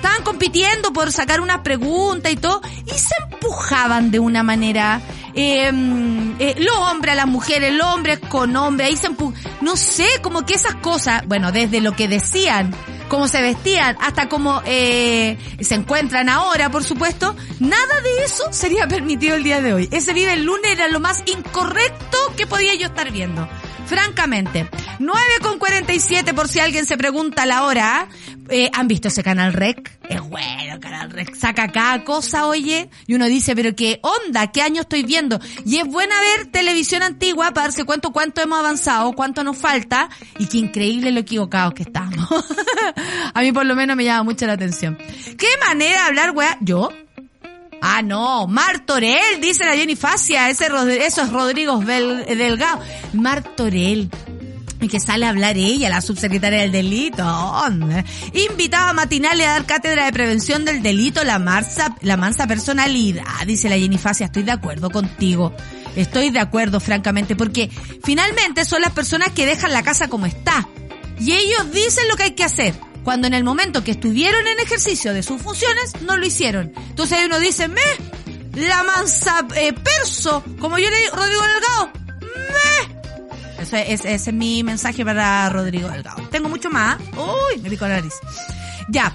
estaban compitiendo por sacar unas preguntas y todo, y se empujaban de una manera, eh, eh, los hombres a las mujeres, los hombres con hombres, ahí se empu no sé, como que esas cosas, bueno, desde lo que decían, cómo se vestían, hasta cómo eh, se encuentran ahora, por supuesto, nada de eso sería permitido el día de hoy. Ese vive el lunes era lo más incorrecto que podía yo estar viendo. Francamente, 9 con 47 por si alguien se pregunta la hora. Eh, ¿Han visto ese canal Rec? Es bueno, canal Rec. Saca cada cosa, oye. Y uno dice, pero qué onda, qué año estoy viendo. Y es buena ver televisión antigua para darse cuenta cuánto hemos avanzado, cuánto nos falta y qué increíble lo equivocados que estamos. [laughs] A mí por lo menos me llama mucho la atención. ¿Qué manera de hablar, weá? ¿Yo? Ah, no, Martorell, dice la Jenny Facia, ese, eso es Rodrigo Delgado. Martorell. Que sale a hablar ella, la subsecretaria del delito. Invitada a matinales a dar cátedra de prevención del delito, la mansa, la mansa personalidad, dice la Jenny Facia. Estoy de acuerdo contigo. Estoy de acuerdo, francamente, porque finalmente son las personas que dejan la casa como está. Y ellos dicen lo que hay que hacer. Cuando en el momento que estuvieron en ejercicio de sus funciones, no lo hicieron. Entonces uno dice, me, la mansa eh, perso, como yo le digo, Rodrigo Delgado, me. Eso es, ese es mi mensaje para Rodrigo Delgado. Tengo mucho más. Uy, me pico la nariz. Ya.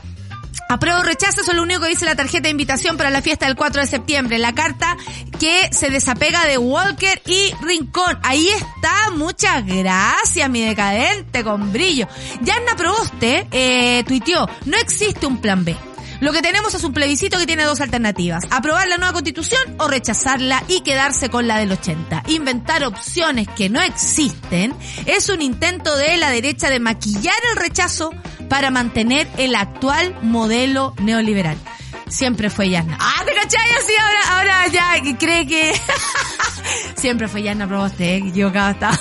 Apruebo o rechazo, eso es lo único que dice la tarjeta de invitación para la fiesta del 4 de septiembre. La carta que se desapega de Walker y Rincón. Ahí está, muchas gracias, mi decadente con brillo. Yanna Proboste eh, tuiteó, no existe un plan B. Lo que tenemos es un plebiscito que tiene dos alternativas. Aprobar la nueva constitución o rechazarla y quedarse con la del 80. Inventar opciones que no existen es un intento de la derecha de maquillar el rechazo para mantener el actual modelo neoliberal. Siempre fue Yasna. Ah, ¿te cachai? Así ahora, ahora ya cree que... [laughs] Siempre fue Yasna Proboste, eh, equivocado está. [laughs]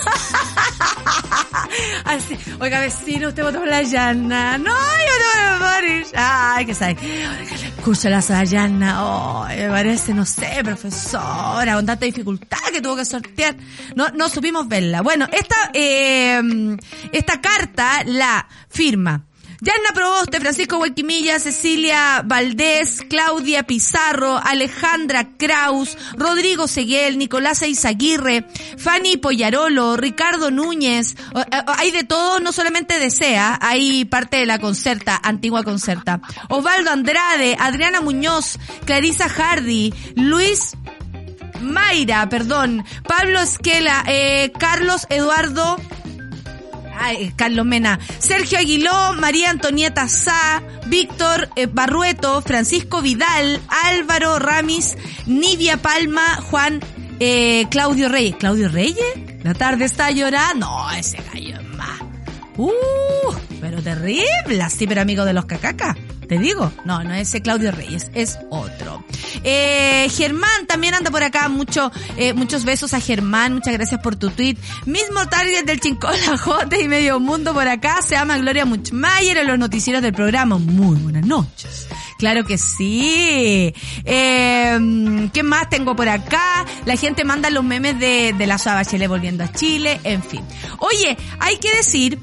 Así, oiga vecino, usted votó por la Yana. No, yo voté por el Boris. Ay, que sabe. Escúchala a Yana. Oh, me parece, no sé, profesora, con tanta dificultad que tuvo que sortear. No, no supimos verla. Bueno, esta, eh, esta carta la firma Yanna Proboste, Francisco Huelquimilla, Cecilia Valdés, Claudia Pizarro, Alejandra Kraus, Rodrigo Seguel, Nicolás Eizaguirre, Fanny Poyarolo, Ricardo Núñez. Eh, Hay de todo, no solamente de SEA, hay parte de la concerta, antigua concerta. Osvaldo Andrade, Adriana Muñoz, Clarisa Hardy, Luis Mayra, perdón, Pablo Esquela, eh, Carlos Eduardo Carlos Mena, Sergio Aguiló, María Antonieta Sá, Víctor eh, Barrueto, Francisco Vidal, Álvaro Ramis, Nidia Palma, Juan eh, Claudio Reyes. ¿Claudio Reyes? La tarde está llorando. No, ese gallo es más. Uh, pero terrible. Sí, pero amigo de los cacacas. Te digo, no, no es ese Claudio Reyes, es otro. Eh, Germán también anda por acá, mucho, eh, muchos besos a Germán, muchas gracias por tu tweet. Mismo target del Chincola [laughs] Jote y Medio Mundo por acá, se llama Gloria Muchmayer en los noticieros del programa. Muy buenas noches. Claro que sí. Eh, ¿Qué más tengo por acá? La gente manda los memes de, de la Saba Bachelet volviendo a Chile, en fin. Oye, hay que decir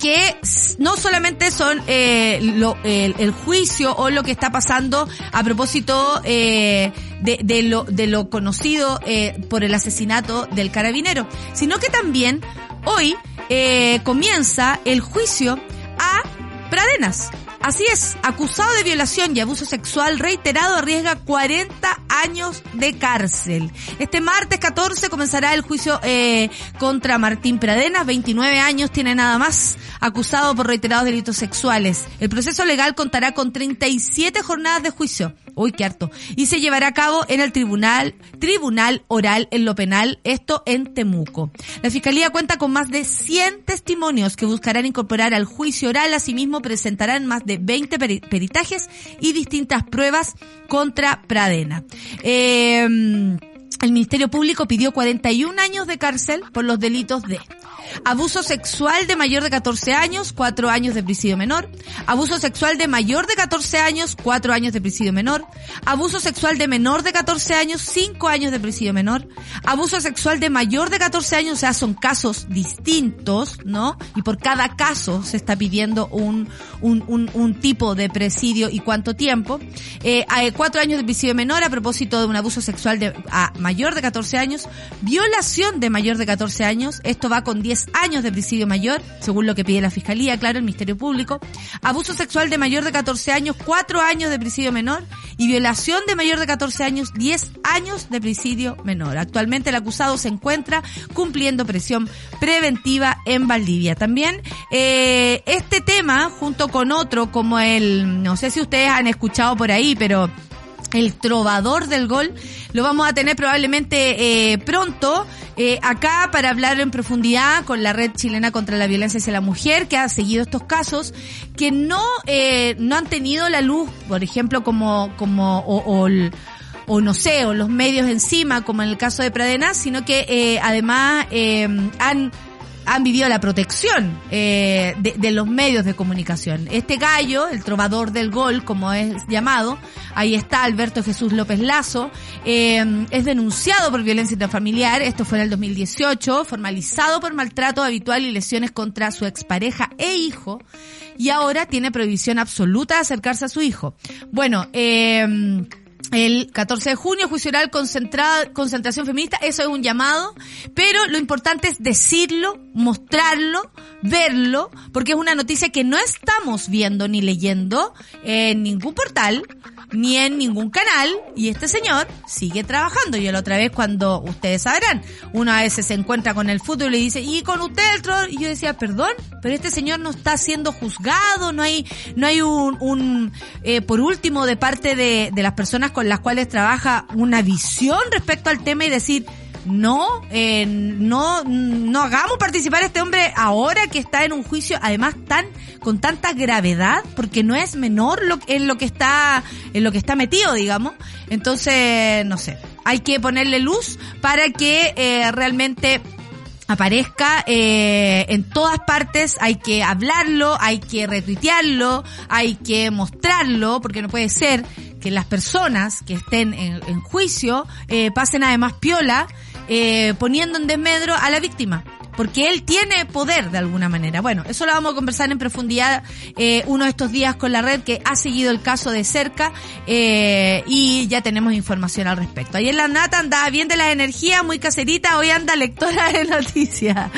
que no solamente son eh, lo- el, el juicio o lo que está pasando a propósito eh, de, de lo, de lo conocido eh, por el asesinato del carabinero, sino que también hoy eh, comienza el juicio a Pradenas. Así es, acusado de violación y abuso sexual reiterado arriesga 40 años de cárcel. Este martes 14 comenzará el juicio eh, contra Martín Pradenas, 29 años, tiene nada más, acusado por reiterados delitos sexuales. El proceso legal contará con 37 jornadas de juicio. Uy, qué harto. Y se llevará a cabo en el tribunal, tribunal oral en lo penal, esto en Temuco. La fiscalía cuenta con más de 100 testimonios que buscarán incorporar al juicio oral. Asimismo, presentarán más de 20 peri- peritajes y distintas pruebas contra Pradena. Eh, el Ministerio Público pidió 41 años de cárcel por los delitos de abuso sexual de mayor de 14 años, 4 años de presidio menor, abuso sexual de mayor de 14 años, 4 años de presidio menor, abuso sexual de menor de 14 años, 5 años de presidio menor, abuso sexual de mayor de 14 años, o sea, son casos distintos, ¿no? Y por cada caso se está pidiendo un, un, un, un tipo de presidio y cuánto tiempo. Eh, hay 4 años de presidio menor a propósito de un abuso sexual de a mayor de 14 años, violación de mayor de 14 años, esto va con 10 años de presidio mayor, según lo que pide la Fiscalía, claro, el Ministerio Público, abuso sexual de mayor de 14 años, 4 años de presidio menor, y violación de mayor de 14 años, 10 años de presidio menor. Actualmente el acusado se encuentra cumpliendo presión preventiva en Valdivia. También eh, este tema, junto con otro como el, no sé si ustedes han escuchado por ahí, pero el trovador del gol. Lo vamos a tener probablemente eh, pronto eh, acá para hablar en profundidad con la red chilena contra la violencia hacia la mujer que ha seguido estos casos que no eh, no han tenido la luz, por ejemplo, como como o, o o no sé, o los medios encima, como en el caso de Pradenas, sino que eh, además eh, han han vivido la protección eh, de, de los medios de comunicación. Este gallo, el trovador del gol, como es llamado, ahí está Alberto Jesús López Lazo, eh, es denunciado por violencia intrafamiliar, esto fue en el 2018, formalizado por maltrato habitual y lesiones contra su expareja e hijo, y ahora tiene prohibición absoluta de acercarse a su hijo. Bueno, eh, el 14 de junio, juicio oral concentrada, concentración feminista, eso es un llamado, pero lo importante es decirlo, mostrarlo, verlo, porque es una noticia que no estamos viendo ni leyendo en ningún portal, ni en ningún canal, y este señor sigue trabajando. Yo la otra vez cuando, ustedes sabrán, uno a veces se encuentra con el fútbol y dice, y con usted el trovador?", y yo decía, perdón, pero este señor no está siendo juzgado, no hay, no hay un, un eh, por último, de parte de, de las personas con las cuales trabaja, una visión respecto al tema y decir, no, eh, no, no hagamos participar a este hombre ahora que está en un juicio, además tan, con tanta gravedad, porque no es menor lo, en lo que está, en lo que está metido, digamos. Entonces, no sé, hay que ponerle luz para que eh, realmente aparezca eh, en todas partes, hay que hablarlo, hay que retuitearlo, hay que mostrarlo, porque no puede ser que las personas que estén en, en juicio eh, pasen además piola eh, poniendo en desmedro a la víctima. porque él tiene poder de alguna manera. Bueno, eso lo vamos a conversar en profundidad eh, uno de estos días con la red que ha seguido el caso de cerca eh, y ya tenemos información al respecto. Ayer la Nata andaba bien de las energías, muy caserita, hoy anda lectora de noticias.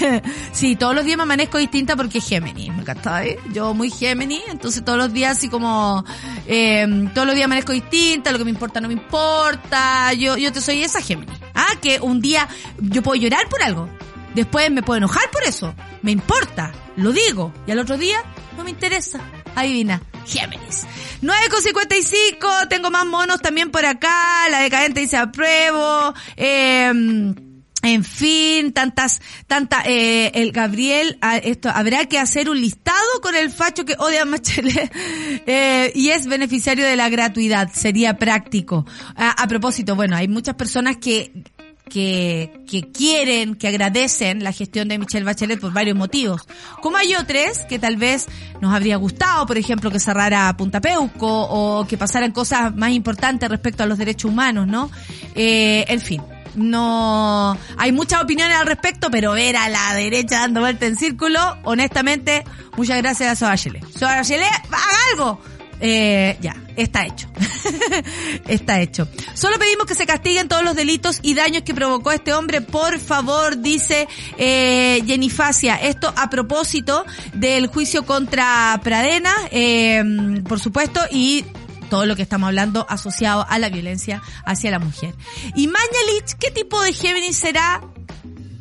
[laughs] sí, todos los días me amanezco distinta porque es Géminis, me encanta, ¿eh? Yo muy Géminis, entonces todos los días así como, eh, todos los días amanezco distinta, lo que me importa no me importa, yo, yo te soy esa Géminis. Ah, que un día yo puedo llorar por algo, después me puedo enojar por eso, me importa, lo digo, y al otro día no me interesa. Adivina, Géminis. 9,55, tengo más monos también por acá, la decadente dice apruebo, eh, en fin, tantas, tanta, eh, el Gabriel, esto, habrá que hacer un listado con el facho que odia a Bachelet, [laughs] eh, y es beneficiario de la gratuidad, sería práctico. A, a propósito, bueno, hay muchas personas que, que, que quieren, que agradecen la gestión de Michelle Bachelet por varios motivos. Como hay otros que tal vez nos habría gustado, por ejemplo, que cerrara Punta Peuco o que pasaran cosas más importantes respecto a los derechos humanos, ¿no? Eh, en fin. No, hay muchas opiniones al respecto, pero ver a la derecha dando vuelta en círculo, honestamente, muchas gracias a Soa Bachelet. Soa Bachelet, haga algo. Eh, ya, está hecho. [laughs] está hecho. Solo pedimos que se castiguen todos los delitos y daños que provocó este hombre, por favor, dice eh, Jenny Facia. Esto a propósito del juicio contra Pradena, eh, por supuesto, y todo lo que estamos hablando asociado a la violencia hacia la mujer. Y Mañalich, ¿qué tipo de Géminis será?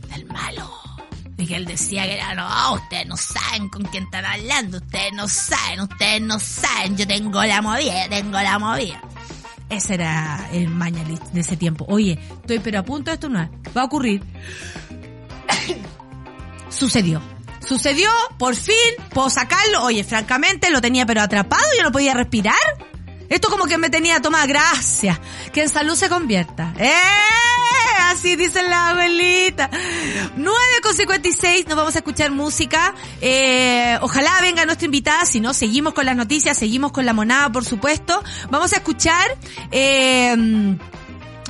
Del malo. Él decía que era, no, ustedes no saben con quién están hablando, ustedes no saben, ustedes no saben, yo tengo la movida, tengo la movida. Ese era el Mañalich de ese tiempo. Oye, estoy pero a punto de esto no va a ocurrir. [coughs] Sucedió. Sucedió, por fin, puedo sacarlo. Oye, francamente, lo tenía pero atrapado, yo no podía respirar. Esto como que me tenía tomada, gracias. Que en salud se convierta. ¡Eh! Así dicen la abuelita. 9 con 56, nos vamos a escuchar música. Eh, ojalá venga nuestra invitada, si no, seguimos con las noticias, seguimos con la monada, por supuesto. Vamos a escuchar, eh,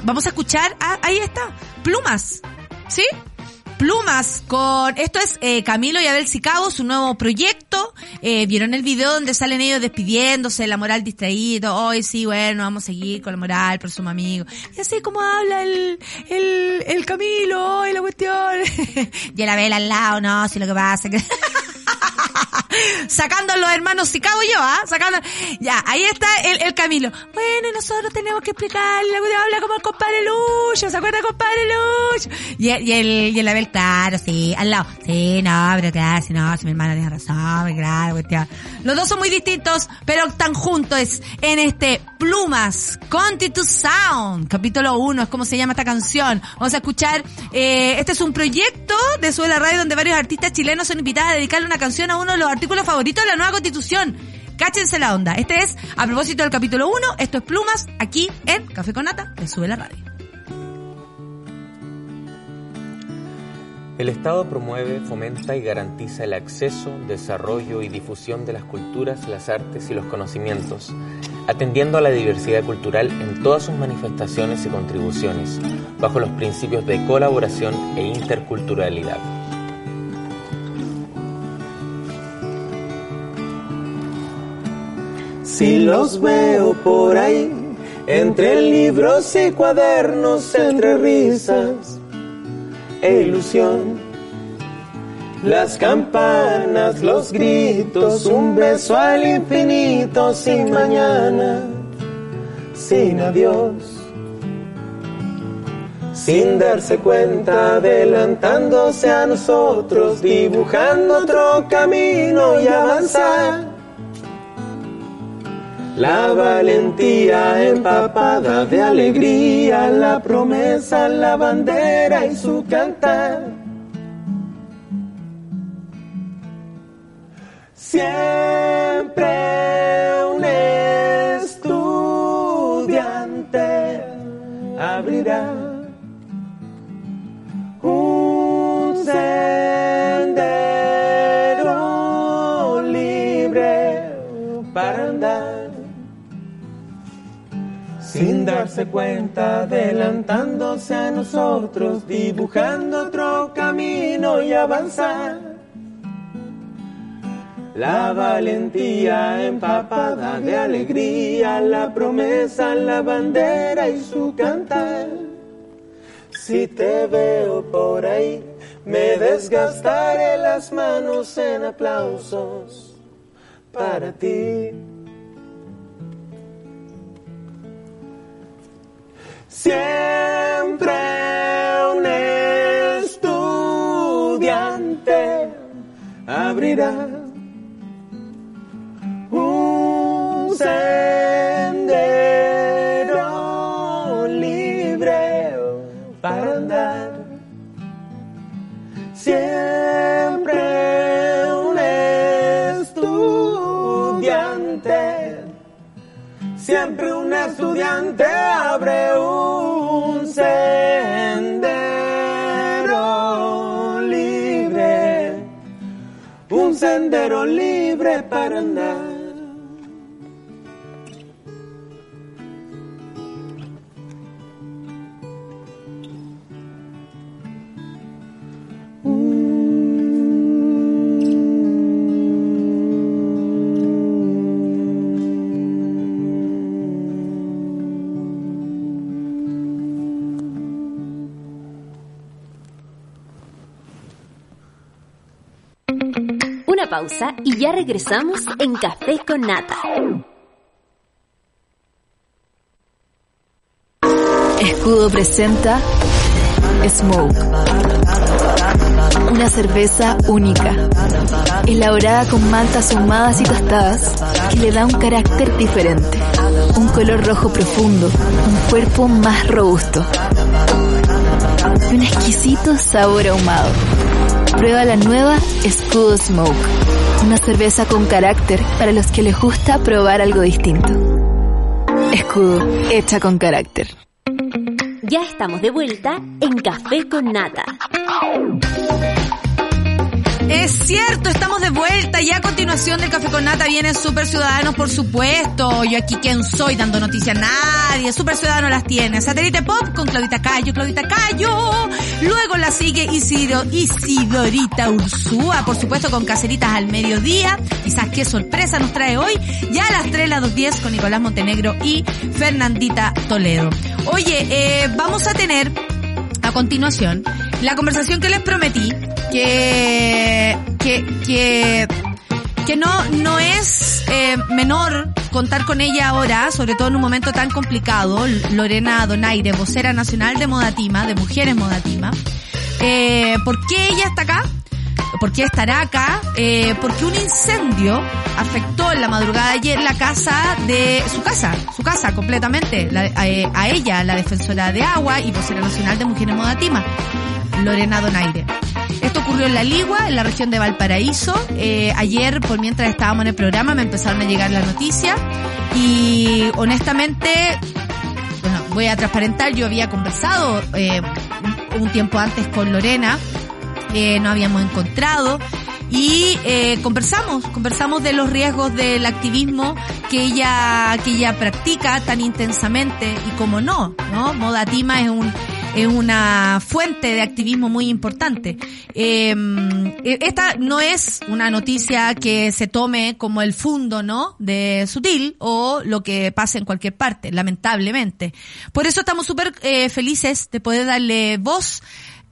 vamos a escuchar, ah, ahí está, plumas. ¿Sí? Plumas con esto es eh, Camilo y Abel Sicabo, su nuevo proyecto. Eh, Vieron el video donde salen ellos despidiéndose, la moral distraído. Hoy sí, bueno, vamos a seguir con la moral por su amigo. Y así como habla el, el, el Camilo y la cuestión. [laughs] y el Abel al lado, no, si lo que pasa que... [laughs] [laughs] sacando a los hermanos Sicabo yo, ¿ah? Sacando, ya, ahí está el, el Camilo. Bueno, nosotros tenemos que explicarle, habla como el compadre Lucho, ¿se acuerda compadre Lucho? Y, el- y el, y el Abel, claro, sí, al lado. Sí, no, pero claro, si no, si mi hermano tiene razón, claro, cuestión. Los dos son muy distintos, pero están juntos en este Plumas, Conti Sound, capítulo 1, es como se llama esta canción. Vamos a escuchar, eh, este es un proyecto de Sube la Radio donde varios artistas chilenos son invitados a dedicarle una canción a uno de los artículos favoritos de la nueva constitución. Cáchense la onda. Este es, a propósito del capítulo 1, esto es Plumas, aquí en Café con Nata, de Sube la Radio. El Estado promueve, fomenta y garantiza el acceso, desarrollo y difusión de las culturas, las artes y los conocimientos, atendiendo a la diversidad cultural en todas sus manifestaciones y contribuciones, bajo los principios de colaboración e interculturalidad. Si los veo por ahí, entre libros y cuadernos, entre risas e ilusión. Las campanas, los gritos, un beso al infinito, sin mañana, sin adiós. Sin darse cuenta, adelantándose a nosotros, dibujando otro camino y avanzar. La valentía empapada de alegría, la promesa, la bandera y su cantar. Siempre un estudiante abrirá sin darse cuenta, adelantándose a nosotros, dibujando otro camino y avanzar. La valentía empapada de alegría, la promesa, la bandera y su cantar. Si te veo por ahí, me desgastaré las manos en aplausos para ti. Siempre un estudiante abrirá un sendero siempre un estudiante abre un sendero libre, un sendero libre para andar. Pausa y ya regresamos en Café con Nata. Escudo presenta Smoke. Una cerveza única, elaborada con maltas ahumadas y tostadas, que le da un carácter diferente, un color rojo profundo, un cuerpo más robusto y un exquisito sabor ahumado. Prueba la nueva Escudo Smoke, una cerveza con carácter para los que les gusta probar algo distinto. Escudo, hecha con carácter. Ya estamos de vuelta en Café con Nata. Es cierto, estamos de vuelta y a continuación del Café con Nata vienen Super Ciudadanos, por supuesto. Yo aquí, ¿quién soy? Dando noticias. Nadie. Super Ciudadano las tiene. Satélite Pop con Claudita Cayo, Claudita Cayo. Luego la sigue Isidro, Isidorita Ursúa, por supuesto con Caseritas al mediodía. Quizás qué sorpresa nos trae hoy. Ya a las 3, las 2.10 con Nicolás Montenegro y Fernandita Toledo. Oye, eh, vamos a tener continuación la conversación que les prometí que que que que no no es eh, menor contar con ella ahora, sobre todo en un momento tan complicado. Lorena Donaire, vocera nacional de Modatima, de Mujeres Modatima. Eh, ¿Por qué ella está acá? ¿Por qué estará acá? Eh, porque un incendio afectó en la madrugada de ayer la casa de su casa, su casa completamente, la- a, a ella, la defensora de agua y vocera nacional de Mujeres Modatima, Lorena Donaire. Esto ocurrió en La Ligua, en la región de Valparaíso. Eh, ayer, por mientras estábamos en el programa, me empezaron a llegar las noticias y honestamente, bueno, voy a transparentar, yo había conversado eh, un tiempo antes con Lorena, nos habíamos encontrado y eh, conversamos, conversamos de los riesgos del activismo que ella, que ella practica tan intensamente y como no, ¿no? Modatima es un, es una fuente de activismo muy importante. Eh, esta no es una noticia que se tome como el fondo, ¿no? De sutil o lo que pasa en cualquier parte, lamentablemente. Por eso estamos súper eh, felices de poder darle voz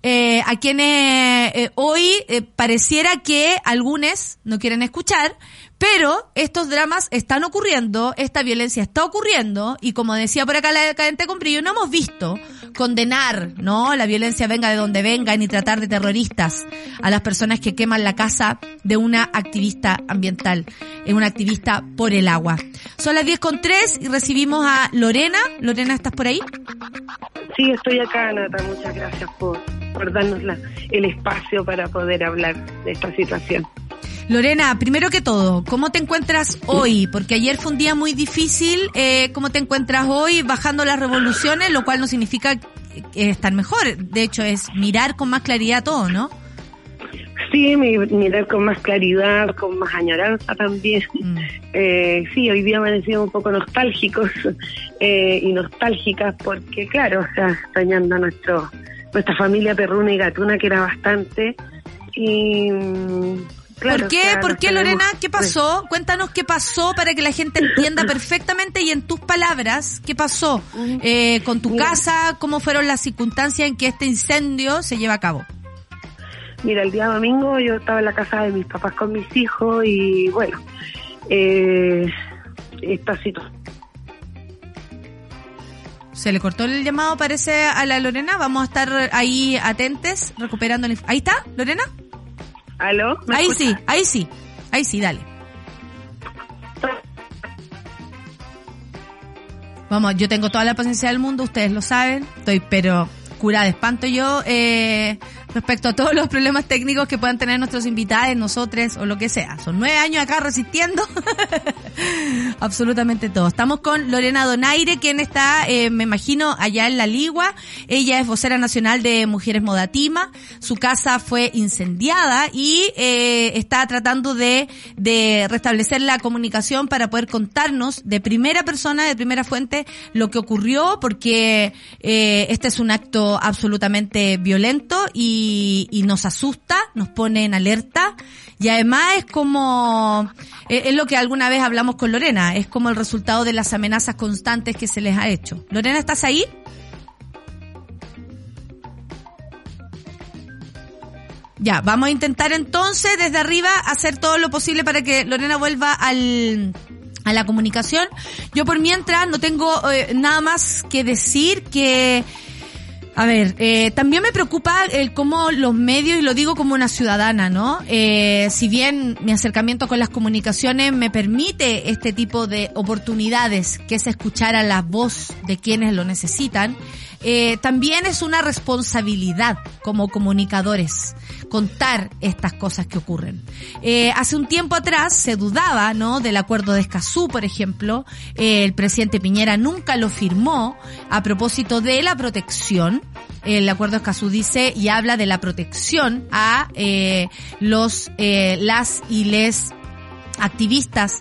eh, a quienes eh, hoy eh, pareciera que algunos no quieren escuchar, pero estos dramas están ocurriendo, esta violencia está ocurriendo y como decía por acá la decadente con brillo, no hemos visto condenar, ¿no? La violencia venga de donde venga ni tratar de terroristas a las personas que queman la casa de una activista ambiental, es una activista por el agua. Son las 10 con 3 y recibimos a Lorena. Lorena, ¿estás por ahí? Sí, estoy acá, Nata. Muchas gracias por, por darnos la- el espacio para poder hablar de esta situación. Lorena, primero que todo, ¿cómo te encuentras hoy? Porque ayer fue un día muy difícil. Eh, ¿Cómo te encuentras hoy bajando las revoluciones? Lo cual no significa estar mejor. De hecho, es mirar con más claridad todo, ¿no? Sí, mi- mirar con más claridad, con más añoranza también. Mm. Eh, sí, hoy día amanecimos un poco nostálgicos [laughs] eh, y nostálgicas porque, claro, o sea, extrañando a nuestro, nuestra familia perruna y gatuna que era bastante. Y, mm, claro, ¿Por qué? ¿Por qué, Lorena? ¿Qué pasó? Cuéntanos qué pasó para que la gente entienda [coughs] perfectamente y en tus palabras, ¿qué pasó eh, con tu casa? ¿Cómo fueron las circunstancias en que este incendio se lleva a cabo? Mira, el día domingo yo estaba en la casa de mis papás con mis hijos y bueno, eh, esta situación. Se le cortó el llamado, parece, a la Lorena. Vamos a estar ahí atentes, recuperando la ¿Ahí está, Lorena? ¿Aló? ¿Me Ahí sí, ahí sí. Ahí sí, dale. Vamos, yo tengo toda la paciencia del mundo, ustedes lo saben. Estoy, pero curada de espanto yo eh, respecto a todos los problemas técnicos que puedan tener nuestros invitados, nosotros o lo que sea. Son nueve años acá resistiendo [laughs] absolutamente todo. Estamos con Lorena Donaire, quien está, eh, me imagino, allá en La Ligua. Ella es vocera nacional de Mujeres Modatima. Su casa fue incendiada y eh, está tratando de, de restablecer la comunicación para poder contarnos de primera persona, de primera fuente, lo que ocurrió, porque eh, este es un acto absolutamente violento y, y nos asusta, nos pone en alerta y además es como, es, es lo que alguna vez hablamos con Lorena, es como el resultado de las amenazas constantes que se les ha hecho. Lorena, ¿estás ahí? Ya, vamos a intentar entonces desde arriba hacer todo lo posible para que Lorena vuelva al, a la comunicación. Yo por mientras no tengo eh, nada más que decir que a ver, eh, también me preocupa el cómo los medios, y lo digo como una ciudadana, ¿no? Eh, si bien mi acercamiento con las comunicaciones me permite este tipo de oportunidades, que es escuchar a la voz de quienes lo necesitan, eh, también es una responsabilidad como comunicadores contar estas cosas que ocurren. Eh, hace un tiempo atrás se dudaba, ¿no? Del acuerdo de Escazú, por ejemplo. Eh, el presidente Piñera nunca lo firmó a propósito de la protección. El acuerdo de Escazú dice y habla de la protección a los, las y les activistas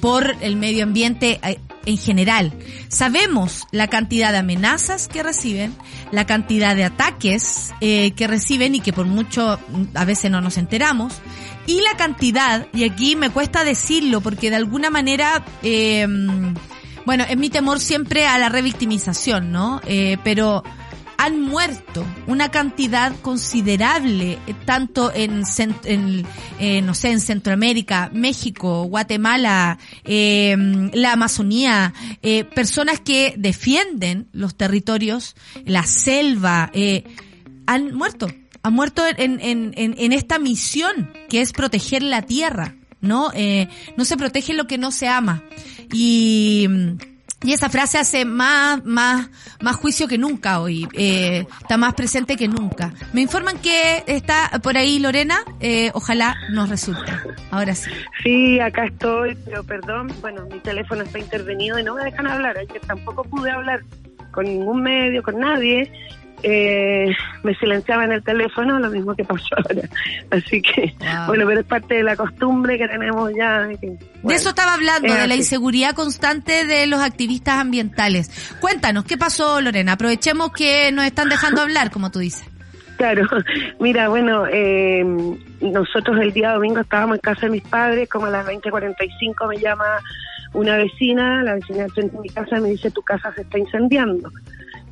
por el medio ambiente en general. Sabemos la cantidad de amenazas que reciben, la cantidad de ataques eh, que reciben y que por mucho mm, a veces no nos enteramos, y la cantidad, y aquí me cuesta decirlo porque de alguna manera, eh, bueno, es mi temor siempre a la revictimización, ¿no? Eh, pero han muerto una cantidad considerable, eh, tanto en, eh, no sé, en Centroamérica, México, Guatemala, eh, la Amazonía, eh, personas que defienden los territorios, la selva, han muerto, han muerto en, en, en, esta misión que es proteger la tierra, ¿no? No se protege lo que no se ama. Y, y esa frase hace más, más, más juicio que nunca hoy, eh, está más presente que nunca. Me informan que está por ahí Lorena, eh, ojalá nos resulte. Ahora sí. Sí, acá estoy, pero perdón, bueno, mi teléfono está intervenido y no me dejan hablar. Ayer tampoco pude hablar con ningún medio, con nadie. Eh, me silenciaban el teléfono, lo mismo que pasó ahora. Así que, Wow. bueno, pero es parte de la costumbre que tenemos ya. de eso estaba hablando, es de la inseguridad constante de los activistas ambientales. Cuéntanos, ¿qué pasó, Lorena? Aprovechemos que nos están dejando hablar, como tú dices. Claro, [laughs] mira, bueno, eh, nosotros el día domingo estábamos en casa de mis padres, como a las 20.45 me llama una vecina, la vecina del frente de mi casa, y me dice, tu casa se está incendiando.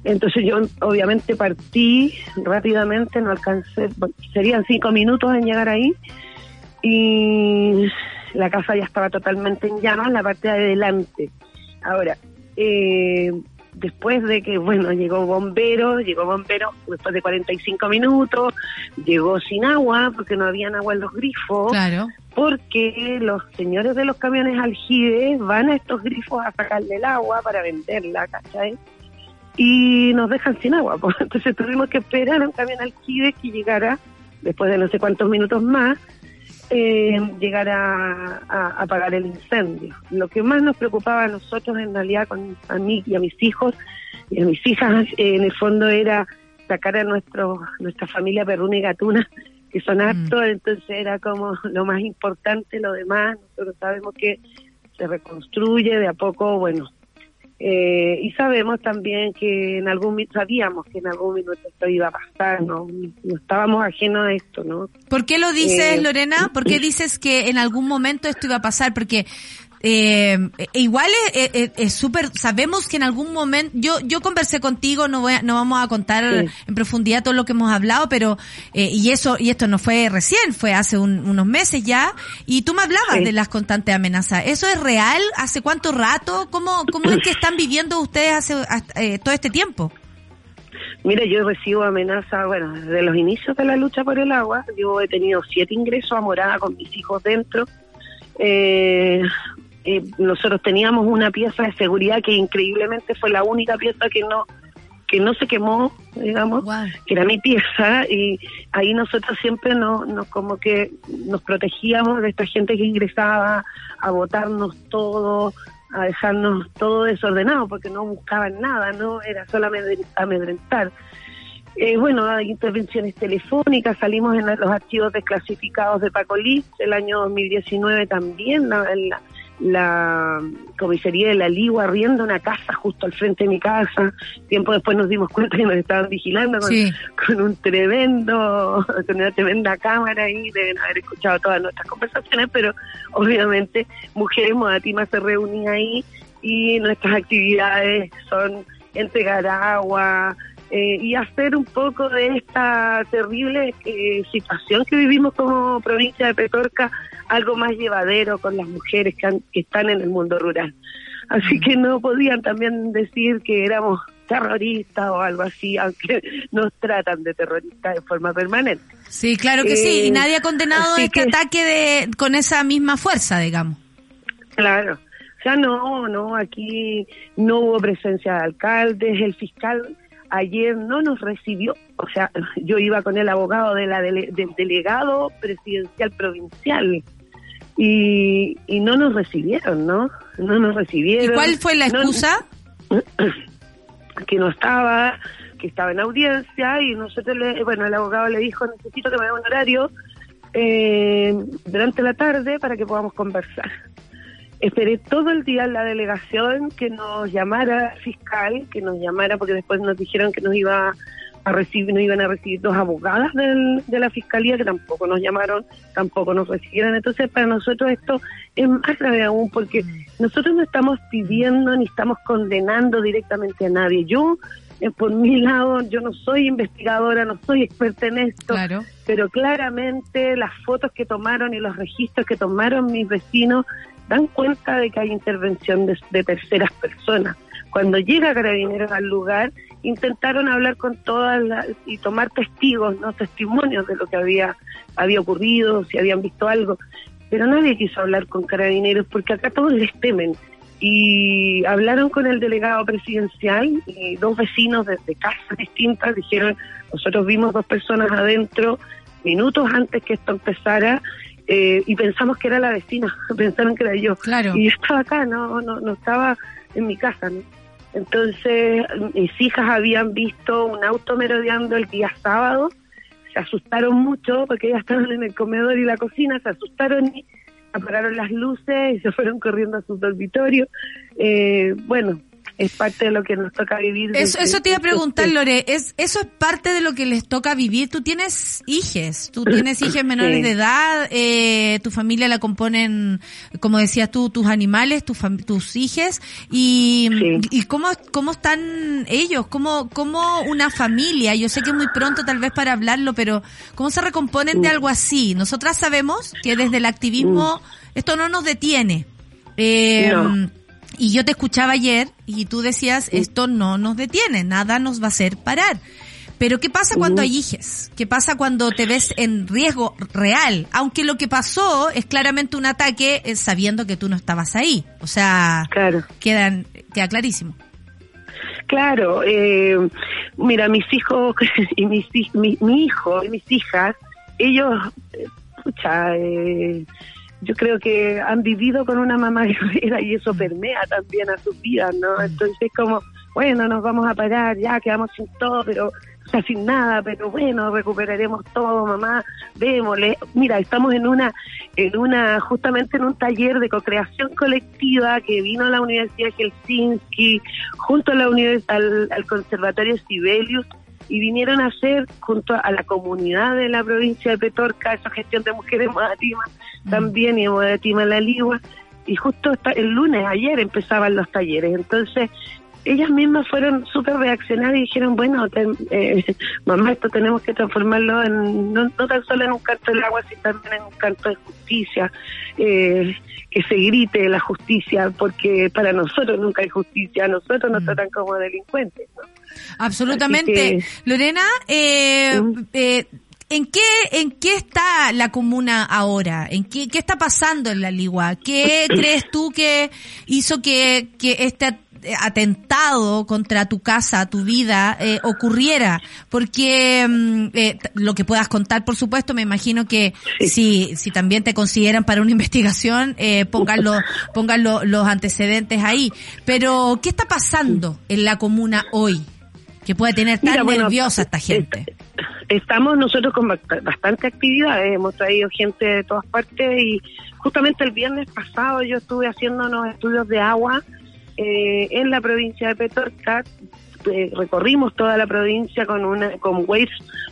Entonces yo obviamente partí rápidamente, no alcancé, serían cinco minutos en llegar ahí, y la casa ya estaba totalmente en llamas, la parte de adelante. Ahora, eh, después de que, bueno, llegó bombero, llegó bombero después de 45 minutos, llegó sin agua, porque no habían agua en los grifos, Claro. porque los señores de los camiones aljibes van a estos grifos a sacarle el agua para venderla, ¿cachai? Y nos dejan sin agua, pues. [laughs] entonces tuvimos que esperar a un camión aljibe que llegara, después de no sé cuántos minutos más, eh, llegar a, apagar el incendio. Lo que más nos preocupaba a nosotros en realidad con a mí y a mis hijos y a mis hijas eh, en el fondo era sacar a nuestro nuestra familia perruna y gatuna que son actos, entonces era como lo más importante, lo demás, nosotros sabemos que se reconstruye de a poco, bueno, eh, y sabemos también que en algún sabíamos que en algún minuto esto iba a pasar, no, no estábamos ajenos a esto, ¿no? ¿Por qué lo dices, Eh, Lorena? ¿Por qué [clears throat] dices que en algún momento esto iba a pasar? Porque eh, eh, igual es- súper, sabemos que en algún momento, yo yo conversé contigo, no voy a- no vamos a contar Sí. en profundidad todo lo que hemos hablado, pero eh, y eso y esto no fue recién, fue hace un- unos meses ya, y tú me hablabas Sí. de las constantes amenazas. ¿Eso es real? ¿Hace cuánto rato? ¿Cómo cómo es que están viviendo ustedes hace hasta, eh, todo este tiempo? Mira, yo recibo amenazas, bueno, desde los inicios de la lucha por el agua, yo he tenido siete ingresos a morada con mis hijos dentro. Eh, eh, nosotros teníamos una pieza de seguridad que increíblemente fue la única pieza que no que no se quemó, digamos, Wow. que era mi pieza y ahí nosotros siempre nos, nos como que nos protegíamos de esta gente que ingresaba a botarnos todo, a dejarnos todo desordenado porque no buscaban nada, no era solo amedre- amedrentar. Eh, bueno, hay intervenciones telefónicas, salimos en los archivos desclasificados de Pacolí, el año 2019 también, la, la- la comisaría de la Ligua arriendo una casa justo al frente de mi casa, tiempo después nos dimos cuenta que nos estaban vigilando con, Sí. con un tremendo, con una tremenda cámara ahí, deben haber escuchado todas nuestras conversaciones, pero obviamente Mujeres Modatima se reunía ahí y nuestras actividades son entregar agua eh, y hacer un poco de esta terrible eh, situación que vivimos como provincia de Petorca algo más llevadero con las mujeres que, han- que están en el mundo rural. Así que no podían también decir que éramos terroristas o algo así, [laughs] aunque nos tratan de terroristas de forma permanente. Sí, claro que sí, y Eh, nadie ha condenado este que- ataque de con esa misma fuerza, digamos. Claro. O sea, no, no, aquí no hubo presencia de alcaldes, el fiscal ayer no nos recibió, o sea, yo iba con el abogado de la dele- del delegado presidencial provincial y, y no nos recibieron, ¿no? No nos ¿Y recibieron. cuál fue la No- excusa? [clears throat] que no estaba, que estaba en audiencia y nosotros, le, bueno, el abogado le dijo, necesito que me dé un horario eh, durante la tarde para que podamos conversar. Esperé todo el día en la delegación que nos llamara el fiscal, que nos llamara porque después nos dijeron que nos iba a recibir, nos iban a recibir dos abogadas del- de la fiscalía que tampoco nos llamaron, tampoco nos recibieron. Entonces para nosotros esto es más grave aún porque nosotros no estamos pidiendo ni estamos condenando directamente a nadie. Yo, eh, por mi lado, yo no soy investigadora, no soy experta en esto, Claro. pero claramente las fotos que tomaron y los registros que tomaron mis vecinos dan cuenta de que hay intervención de, terceras personas. Cuando llega Carabineros al lugar, intentaron hablar con todas las, y tomar testigos, no testimonios de lo que había había ocurrido, si habían visto algo, pero nadie quiso hablar con Carabineros porque acá todos les temen. Y hablaron con el delegado presidencial y dos vecinos de, de casas distintas dijeron, nosotros vimos dos personas adentro minutos antes que esto empezara eh, y pensamos que era la vecina, [laughs] pensaron que era yo. Claro. Y yo estaba acá, no, no, no estaba en mi casa, ¿no? Entonces, mis hijas habían visto un auto merodeando el día sábado, se asustaron mucho porque ellas estaban en el comedor y la cocina, se asustaron y apagaron las luces y se fueron corriendo a sus dormitorios. Eh, bueno, es parte de lo que nos toca vivir. Eso, eso te iba a preguntar, desde- Lore, es, eso es parte de lo que les toca vivir. Tú tienes hijes, tú tienes [coughs] hijas menores Sí. de edad, eh, tu familia la componen, como decías tú, tus animales, tus fam- tus hijes, y, Sí. y cómo, cómo están ellos, cómo, cómo una familia, yo sé que es muy pronto tal vez para hablarlo, pero cómo se recomponen de Mm. algo así. Nosotras sabemos que desde el activismo esto no nos detiene. Eh, No. Y yo te escuchaba ayer y tú decías, esto no nos detiene, nada nos va a hacer parar. Pero ¿qué pasa cuando hay hijes? ¿Qué pasa cuando te ves en riesgo real? Aunque lo que pasó es claramente un ataque eh, sabiendo que tú no estabas ahí. O sea, Claro. quedan, queda clarísimo. Claro, eh, mira, mis hijos [laughs] y mis, mi, mi hijo y mis hijas, ellos, eh, pucha, eh, yo creo que han vivido con una mamá [laughs] guerrera y eso permea también a sus vidas, ¿no? Entonces como, bueno, nos vamos a parar, ya quedamos sin todo, pero o sea, sin nada, pero bueno, recuperaremos todo, mamá, démosle. Mira, estamos en una, en una, justamente en un taller de co-creación colectiva que vino a la Universidad de Helsinki, junto a la univers al, al Conservatorio Sibelius, y vinieron a hacer junto a la comunidad de la provincia de Petorca, esa gestión de mujeres Modatima también y Modatima La Ligua, y justo el lunes, ayer empezaban los talleres, entonces ellas mismas fueron súper reaccionadas y dijeron, bueno, ten- eh, [laughs] mamá, esto tenemos que transformarlo en, no, no tan solo en un canto del agua, sino también en un canto de justicia, eh, que se grite la justicia, porque para nosotros nunca hay justicia, a nosotros nos tratan como delincuentes. ¿no? Absolutamente. Así Lorena, eh, Mm. Eh, ¿en qué en qué está la comuna ahora? ¿En qué, qué está pasando en la Ligua? ¿Qué crees tú que hizo que, que este at- atentado contra tu casa, tu vida, eh, ocurriera? Porque mm, eh, lo que puedas contar, por supuesto, me imagino que si, si también te consideran para una [laughs] investigación, eh, pongan, los, pongan lo- los antecedentes ahí. Pero, ¿qué está pasando en la comuna hoy? Que puede tener tan Mira, bueno, nerviosa esta gente. Estamos nosotros con bast- bastante actividades, hemos traído gente de todas partes y justamente el viernes pasado yo estuve haciendo unos estudios de agua eh, en la provincia de Petorca. Eh, recorrimos toda la provincia con una con Waste,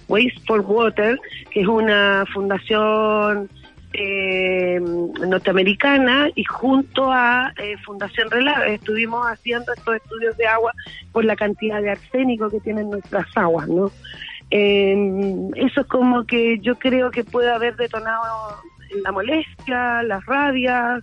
Waste for Water, que es una fundación eh, norteamericana y junto a eh, Fundación Relave estuvimos haciendo estos estudios de agua por la cantidad de arsénico que tienen nuestras aguas, ¿no? Eh, eso es como que yo creo que puede haber detonado la molestia, las rabias,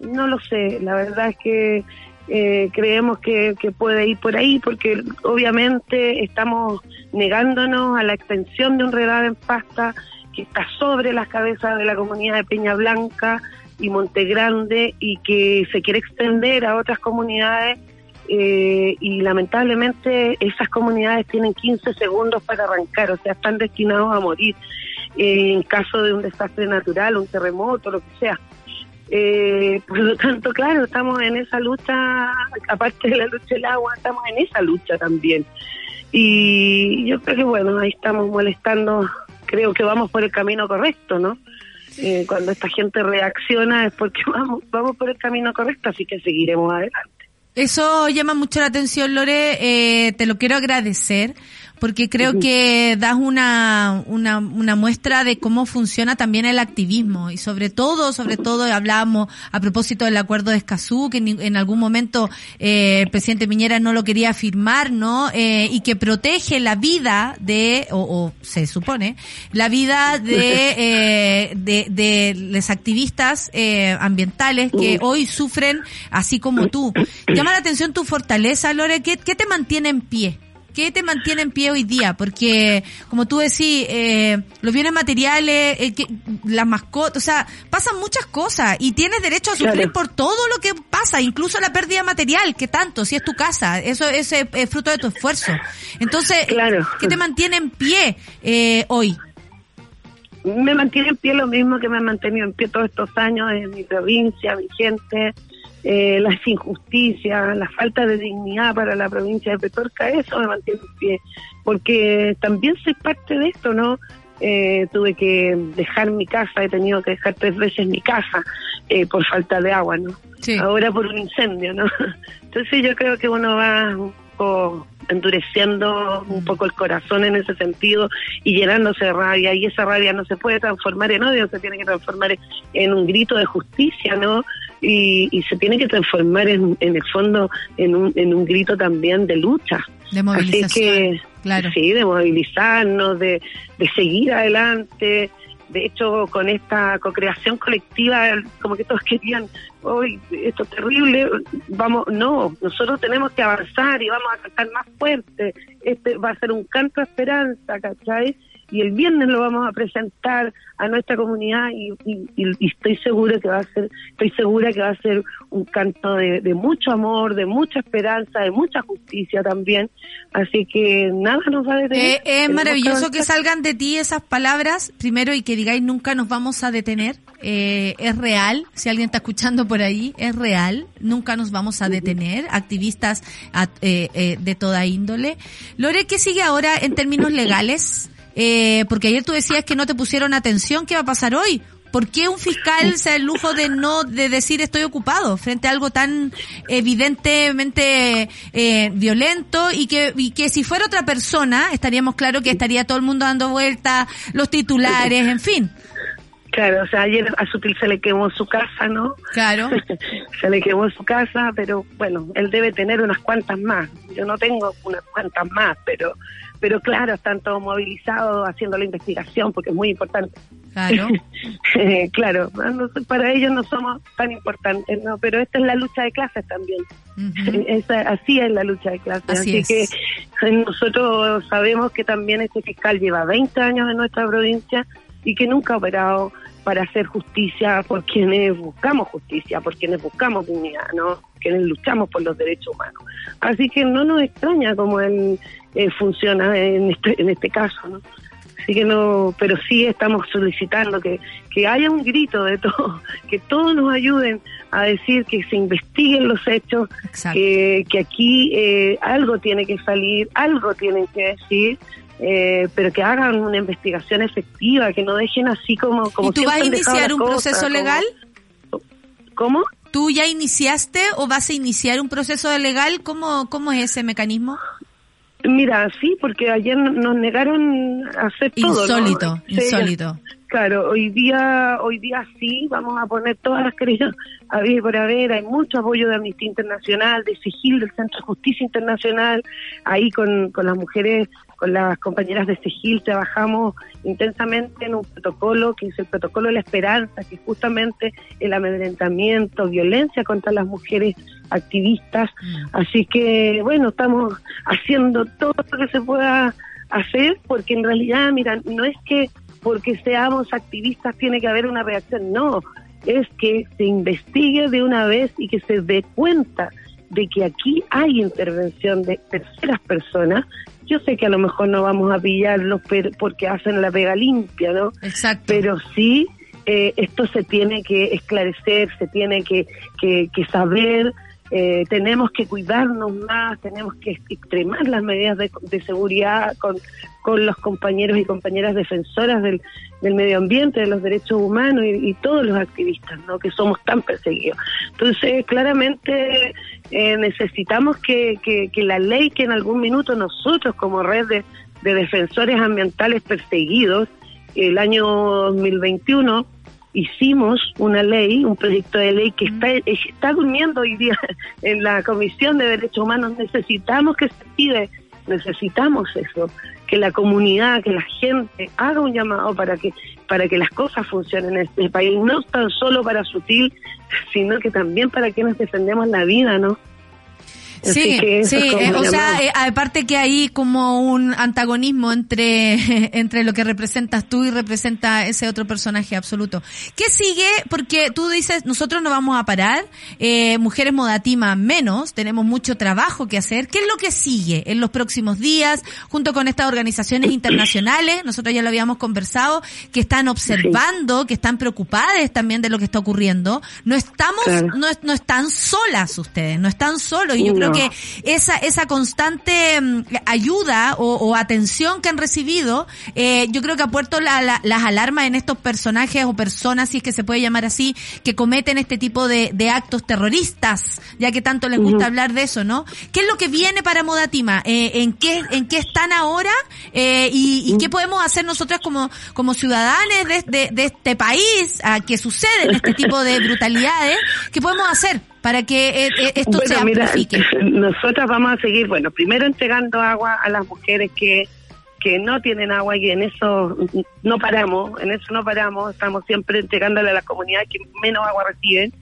no lo sé, la verdad es que eh, creemos que, que puede ir por ahí porque obviamente estamos negándonos a la extensión de un redado en pasta que está sobre las cabezas de la comunidad de Peña Blanca y Monte Grande y que se quiere extender a otras comunidades eh, y lamentablemente esas comunidades tienen 15 segundos para arrancar, o sea, están destinados a morir eh, en caso de un desastre natural, un terremoto, lo que sea. Eh, por lo tanto, claro, estamos en esa lucha, aparte de la lucha del agua, estamos en esa lucha también. Y yo creo que, bueno, ahí estamos molestando, creo que vamos por el camino correcto, ¿no? Eh, cuando esta gente reacciona es porque [laughs] vamos, vamos por el camino correcto, así que seguiremos adelante. Eso llama mucho la atención, Lore. Eh, te lo quiero agradecer porque creo que das una, una, una muestra de cómo funciona también el activismo y sobre todo, sobre todo hablábamos a propósito del acuerdo de Escazú, que en, en algún momento eh, el presidente Piñera no lo quería firmar, ¿no? Eh, y que protege la vida de, o, o se supone, la vida de, [laughs] eh, de, de los activistas eh, ambientales que hoy sufren así como tú. Llama la atención tu fortaleza, Lore, ¿qué, qué te mantiene en pie? ¿Qué te mantiene en pie hoy día? Porque, como tú decís, eh, los bienes materiales, eh, que, las mascotas, o sea, pasan muchas cosas y tienes derecho a sufrir Claro. por todo lo que pasa, incluso la pérdida material, que tanto, si es tu casa, eso es eh, fruto de tu esfuerzo. Entonces, Claro. ¿qué te mantiene en pie eh, hoy? me mantiene en pie lo mismo que me ha mantenido en pie todos estos años en mi provincia, mi gente, eh, las injusticias, la falta de dignidad para la provincia de Petorca, eso me mantiene en pie, porque también soy parte de esto, ¿no? Eh, tuve que dejar mi casa, he tenido que dejar tres veces mi casa eh, por falta de agua, ¿no? Sí. Ahora por un incendio, ¿no? [laughs] Entonces yo creo que uno va un poco endureciendo un poco el corazón en ese sentido y llenándose de rabia y esa rabia no se puede transformar en odio, se tiene que transformar en, en un grito de justicia, ¿no? Y, y se tiene que transformar en, en el fondo en un, en un grito también de lucha. De movilización. Así que, claro. sí, de movilizarnos, de, de seguir adelante. De hecho, con esta co-creación colectiva, como que todos querían, hoy esto es terrible, vamos, no, nosotros tenemos que avanzar y vamos a cantar más fuerte. Este va a ser un canto de esperanza, ¿cachai? Y el viernes lo vamos a presentar a nuestra comunidad y, y- y estoy segura que va a ser, estoy segura que va a ser un canto de, de mucho amor, de mucha esperanza, de mucha justicia también. Así que nada nos va a detener. Eh, es maravilloso que salgan de ti esas palabras, primero, y que digáis nunca nos vamos a detener. Eh, es real, si alguien está escuchando por ahí, es real, nunca nos vamos a detener, activistas a- eh, eh, de toda índole. Lore, ¿qué sigue ahora en términos legales? Eh, porque ayer tú decías que no te pusieron atención, ¿qué va a pasar hoy? ¿Por qué un fiscal se da el lujo de no de decir estoy ocupado frente a algo tan evidentemente eh, violento y que y que si fuera otra persona estaríamos claro que estaría todo el mundo dando vueltas, los titulares, en fin. Claro, o sea, ayer a Sutil se le quemó su casa, ¿no? Claro. [laughs] se le quemó su casa, pero bueno, él debe tener unas cuantas más. Yo no tengo unas cuantas más, pero pero claro, están todos movilizados haciendo la investigación porque es muy importante. Claro. [laughs] Eh, claro, sé, para ellos no somos tan importantes, ¿no? Pero esta es la lucha de clases también. [laughs] Esa, así es la lucha de clases. Así Así, es. que eh, nosotros sabemos que también este fiscal lleva 20 años en nuestra provincia y que nunca ha operado para hacer justicia por quienes buscamos justicia, por quienes buscamos dignidad, ¿no? Quienes luchamos por los derechos humanos. Así que no nos extraña cómo él eh, funciona en este, en este caso, ¿no? Así que no, pero sí estamos solicitando que, que haya un grito de todo, [laughs] que todos nos ayuden a decir que se investiguen los hechos, Exacto. que, que aquí eh, algo tiene que salir, algo tienen que decir, eh, pero que hagan una investigación efectiva, que no dejen así como... como ¿Y tú vas a iniciar un cosas, proceso como- legal? ¿Cómo? ¿Tú ya iniciaste o vas a iniciar un proceso legal? ¿Cómo, cómo es ese mecanismo? Mira, sí, porque ayer nos negaron a hacer todo. Insólito, insólito. Claro, hoy día, hoy día sí, vamos a poner todas las querellas a ver por haber, hay mucho apoyo de Amnistía Internacional, de SIGIL, del Centro de Justicia Internacional, ahí con, con las mujeres, con las compañeras de SIGIL trabajamos intensamente en un protocolo que es el protocolo de la esperanza, que justamente el amedrentamiento, violencia contra las mujeres activistas, así que bueno, estamos haciendo todo lo que se pueda hacer, porque en realidad, mira, no es que porque seamos activistas tiene que haber una reacción, no, es que se investigue de una vez y que se dé cuenta de que aquí hay intervención de terceras personas. Yo sé que a lo mejor no vamos a pillarlos pero- porque hacen la pega limpia, ¿no? Exacto. Pero sí, eh, esto se tiene que esclarecer, se tiene que, que, que saber, eh, tenemos que cuidarnos más, tenemos que extremar las medidas de, de seguridad con, con los compañeros y compañeras defensoras del, del medio ambiente, de los derechos humanos y, y todos los activistas, ¿no? Que somos tan perseguidos. Entonces, claramente eh, necesitamos que, que, que la ley que en algún minuto nosotros como red de, de defensores ambientales perseguidos, el año 2021 hicimos una ley, un proyecto de ley que está, está durmiendo hoy día [laughs] en la Comisión de Derechos Humanos. Necesitamos que se pide, necesitamos eso, que la comunidad, que la gente haga un llamado para que para que las cosas funcionen en este país, no tan solo para sutil, sino que también para quienes defendemos la vida, ¿no? Así Sí, que sí, eh, o sea, eh, aparte que hay como un antagonismo entre, [laughs] entre lo que representas tú y representa ese otro personaje absoluto. ¿Qué sigue? Porque tú dices, nosotros no vamos a parar, eh, Mujeres Modatima menos, tenemos mucho trabajo que hacer. ¿Qué es lo que sigue en los próximos días, junto con estas organizaciones internacionales? Nosotros ya lo habíamos conversado, que están observando, que están preocupadas también de lo que está ocurriendo. No estamos, Claro. no, no están solas ustedes, no están solos. Y yo creo No. Que esa, esa constante mm, ayuda o, o atención que han recibido, eh, yo creo que ha puesto la- la- las alarmas en estos personajes o personas, si es que se puede llamar así, que cometen este tipo de, de actos terroristas, ya que tanto les gusta hablar de eso, ¿no? ¿Qué es lo que viene para Modatima? Eh, ¿en, qué, ¿En qué están ahora? Eh, y, y qué podemos hacer nosotras como, como ciudadanos de, de- de este país a que suceden este tipo de brutalidades? ¿Qué podemos hacer para que eh, eh, esto Bueno, se mira, amplifique? [laughs] nosotras vamos a seguir, bueno, primero entregando agua a las mujeres que, que no tienen agua y en eso no paramos, en eso no paramos, estamos siempre entregándole a la comunidad que menos agua reciben.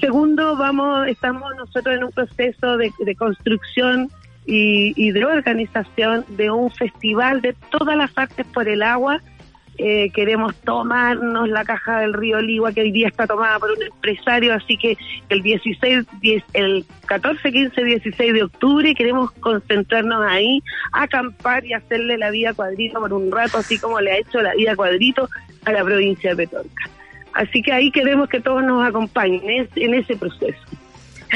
Segundo, vamos, estamos nosotros en un proceso de, de construcción y, y de organización de un festival de todas las artes por el agua eh, queremos tomarnos la caja del río Ligua que hoy día está tomada por un empresario, así que el 16, 10, el 14, 15, 16 de octubre queremos concentrarnos ahí, acampar y hacerle la vida cuadrito por un rato, así como le ha hecho la vida cuadrito a la provincia de Petorca. Así que ahí queremos que todos nos acompañen en ese proceso.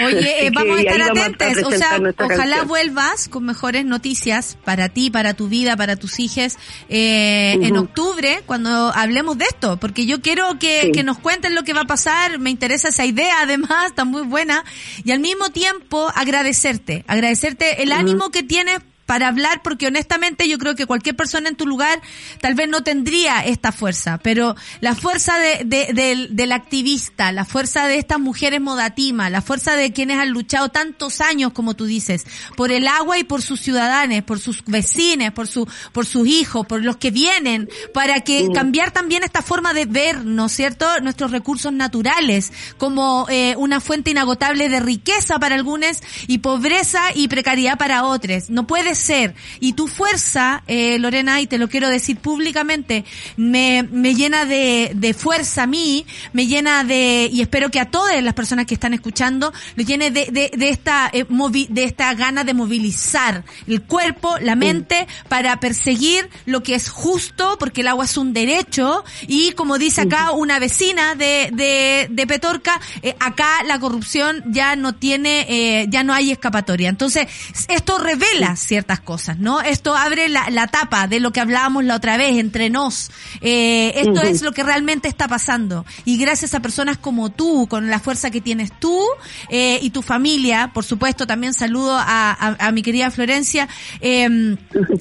Oye, eh, vamos a estar atentos. O sea, ojalá vuelvas con mejores noticias para ti, para tu vida, para tus hijos eh, en octubre, cuando hablemos de esto, porque yo quiero que, que nos cuenten lo que va a pasar. Me interesa esa idea, además, está muy buena. Y al mismo tiempo, agradecerte, agradecerte el ánimo que tienes para hablar porque honestamente yo creo que cualquier persona en tu lugar tal vez no tendría esta fuerza, pero la fuerza de, de, del, activista, la fuerza de estas mujeres modatima, la fuerza de quienes han luchado tantos años, como tú dices, por el agua y por sus ciudadanos, por sus vecinos, por su, por sus hijos, por los que vienen, para que cambiar también esta forma de ver, ¿no es cierto?, nuestros recursos naturales como eh, una fuente inagotable de riqueza para algunos y pobreza y precariedad para otros. No puede ser. Y tu fuerza, eh, Lorena, y te lo quiero decir públicamente, me, me llena de, de fuerza a mí, me llena de, y espero que a todas las personas que están escuchando, lo llene de, de, de esta, eh, de esta gana de movilizar el cuerpo, la mente, para perseguir lo que es justo, porque el agua es un derecho, y como dice acá una vecina de, de, de Petorca, eh, acá la corrupción ya no tiene, eh, ya no hay escapatoria. Entonces, esto revela, ¿cierto? Cosas, ¿no? Esto abre la, la tapa de lo que hablábamos la otra vez entre nos. Eh, esto es lo que realmente está pasando. Y gracias a personas como tú, con la fuerza que tienes tú eh, y tu familia, por supuesto, también saludo a, a, mi querida Florencia, em,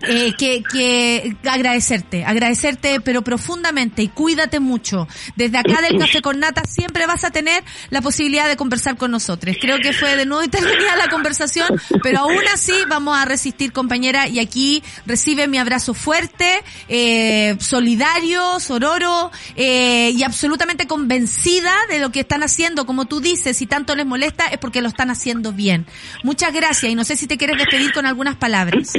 eh, que, que agradecerte, agradecerte, pero profundamente y cuídate mucho. Desde acá del Café con Nata siempre vas a tener la posibilidad de conversar con nosotros. Creo que fue de nuevo intervenida [laughs] la conversación, pero aún así vamos a resistir compañera, y aquí recibe mi abrazo fuerte, eh, solidario, sororo, eh, y absolutamente convencida de lo que están haciendo, como tú dices, si tanto les molesta es porque lo están haciendo bien. Muchas gracias, y no sé si te quieres despedir con algunas palabras.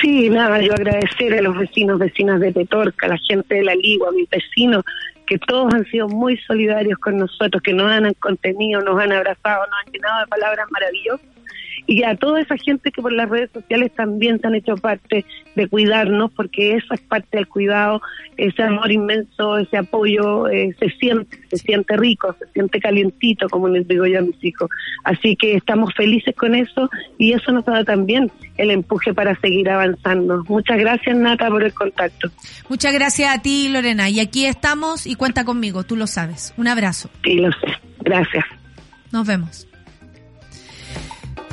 Sí, nada, yo agradecer a los vecinos, vecinas de Petorca, a la gente de la Ligua, a mis vecinos, que todos han sido muy solidarios con nosotros, que nos han contenido, nos han abrazado, nos han llenado de palabras maravillosas y a toda esa gente que por las redes sociales también se han hecho parte de cuidarnos, porque esa es parte del cuidado, ese amor inmenso, ese apoyo, eh, se siente, se siente rico, se siente calientito, como les digo yo a mis hijos. Así que estamos felices con eso y eso nos da también el empuje para seguir avanzando. Muchas gracias, Nata, por el contacto. Muchas gracias a ti, Lorena. Y aquí estamos y cuenta conmigo, tú lo sabes. Un abrazo. Sí, lo sé. Gracias. Nos vemos.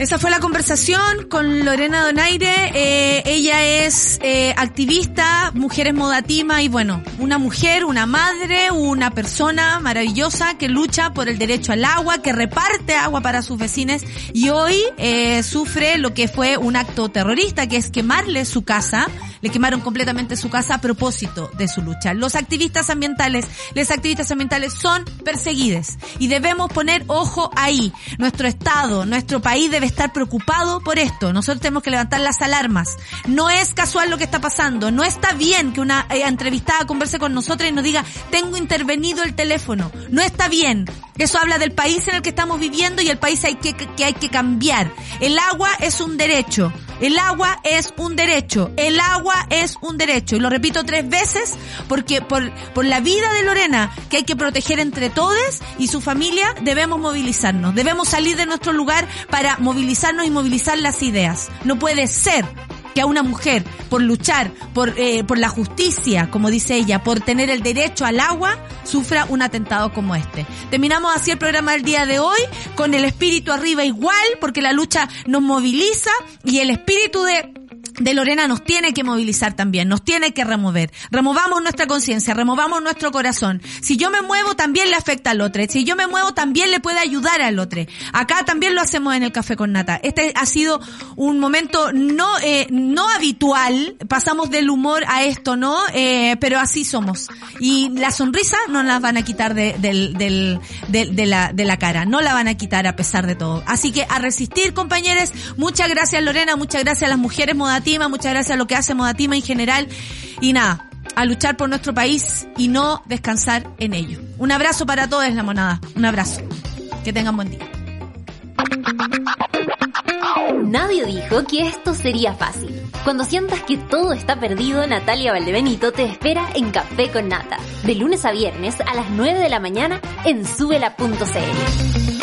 Esa fue la conversación con Lorena Donaire. Eh, ella es eh, activista, mujeres modatima y bueno, una mujer, una madre, una persona maravillosa que lucha por el derecho al agua, que reparte agua para sus vecinos y hoy eh, sufre lo que fue un acto terrorista, que es quemarle su casa. Le quemaron completamente su casa a propósito de su lucha. Los activistas ambientales, les activistas ambientales son perseguidos y debemos poner ojo ahí. Nuestro Estado, nuestro país debe estar preocupado por esto. Nosotros tenemos que levantar las alarmas. No es casual lo que está pasando. No está bien que una eh, entrevistada converse con nosotros y nos diga, tengo intervenido el teléfono. No está bien. Eso habla del país en el que estamos viviendo y el país hay que, hay que cambiar. El agua es un derecho. El agua es un derecho. El agua es un derecho. Y lo repito tres veces porque por, por la vida de Lorena, que hay que proteger entre todos y su familia, debemos movilizarnos. Debemos salir de nuestro lugar para movilizarnos y movilizar las ideas. No puede ser que a una mujer, por luchar por, eh, por la justicia, como dice ella, por tener el derecho al agua, sufra un atentado como este. Terminamos así el programa del día de hoy, con el espíritu arriba igual, porque la lucha nos moviliza y el espíritu de de Lorena nos tiene que movilizar también, nos tiene que remover. Removamos nuestra conciencia, removamos nuestro corazón. Si yo me muevo, también le afecta al otro. Si yo me muevo, también le puede ayudar al otro. Acá también lo hacemos en el Café con Nata. Este ha sido un momento no, eh, no habitual. Pasamos del humor a esto, ¿no? Eh, pero así somos. Y la sonrisa no la van a quitar de, de, la, de la cara. No la van a quitar a pesar de todo. Así que a resistir, compañeros. Muchas gracias, Lorena. Muchas gracias a las mujeres modativas. Muchas gracias a lo que hace Modatima en general. Y nada, a luchar por nuestro país y no descansar en ello. Un abrazo para todos, la monada. Un abrazo. Que tengan buen día. Nadie dijo que esto sería fácil. Cuando sientas que todo está perdido, Natalia Valdebenito te espera en Café con Nata, de lunes a viernes a las 9 de la mañana en subela.cl.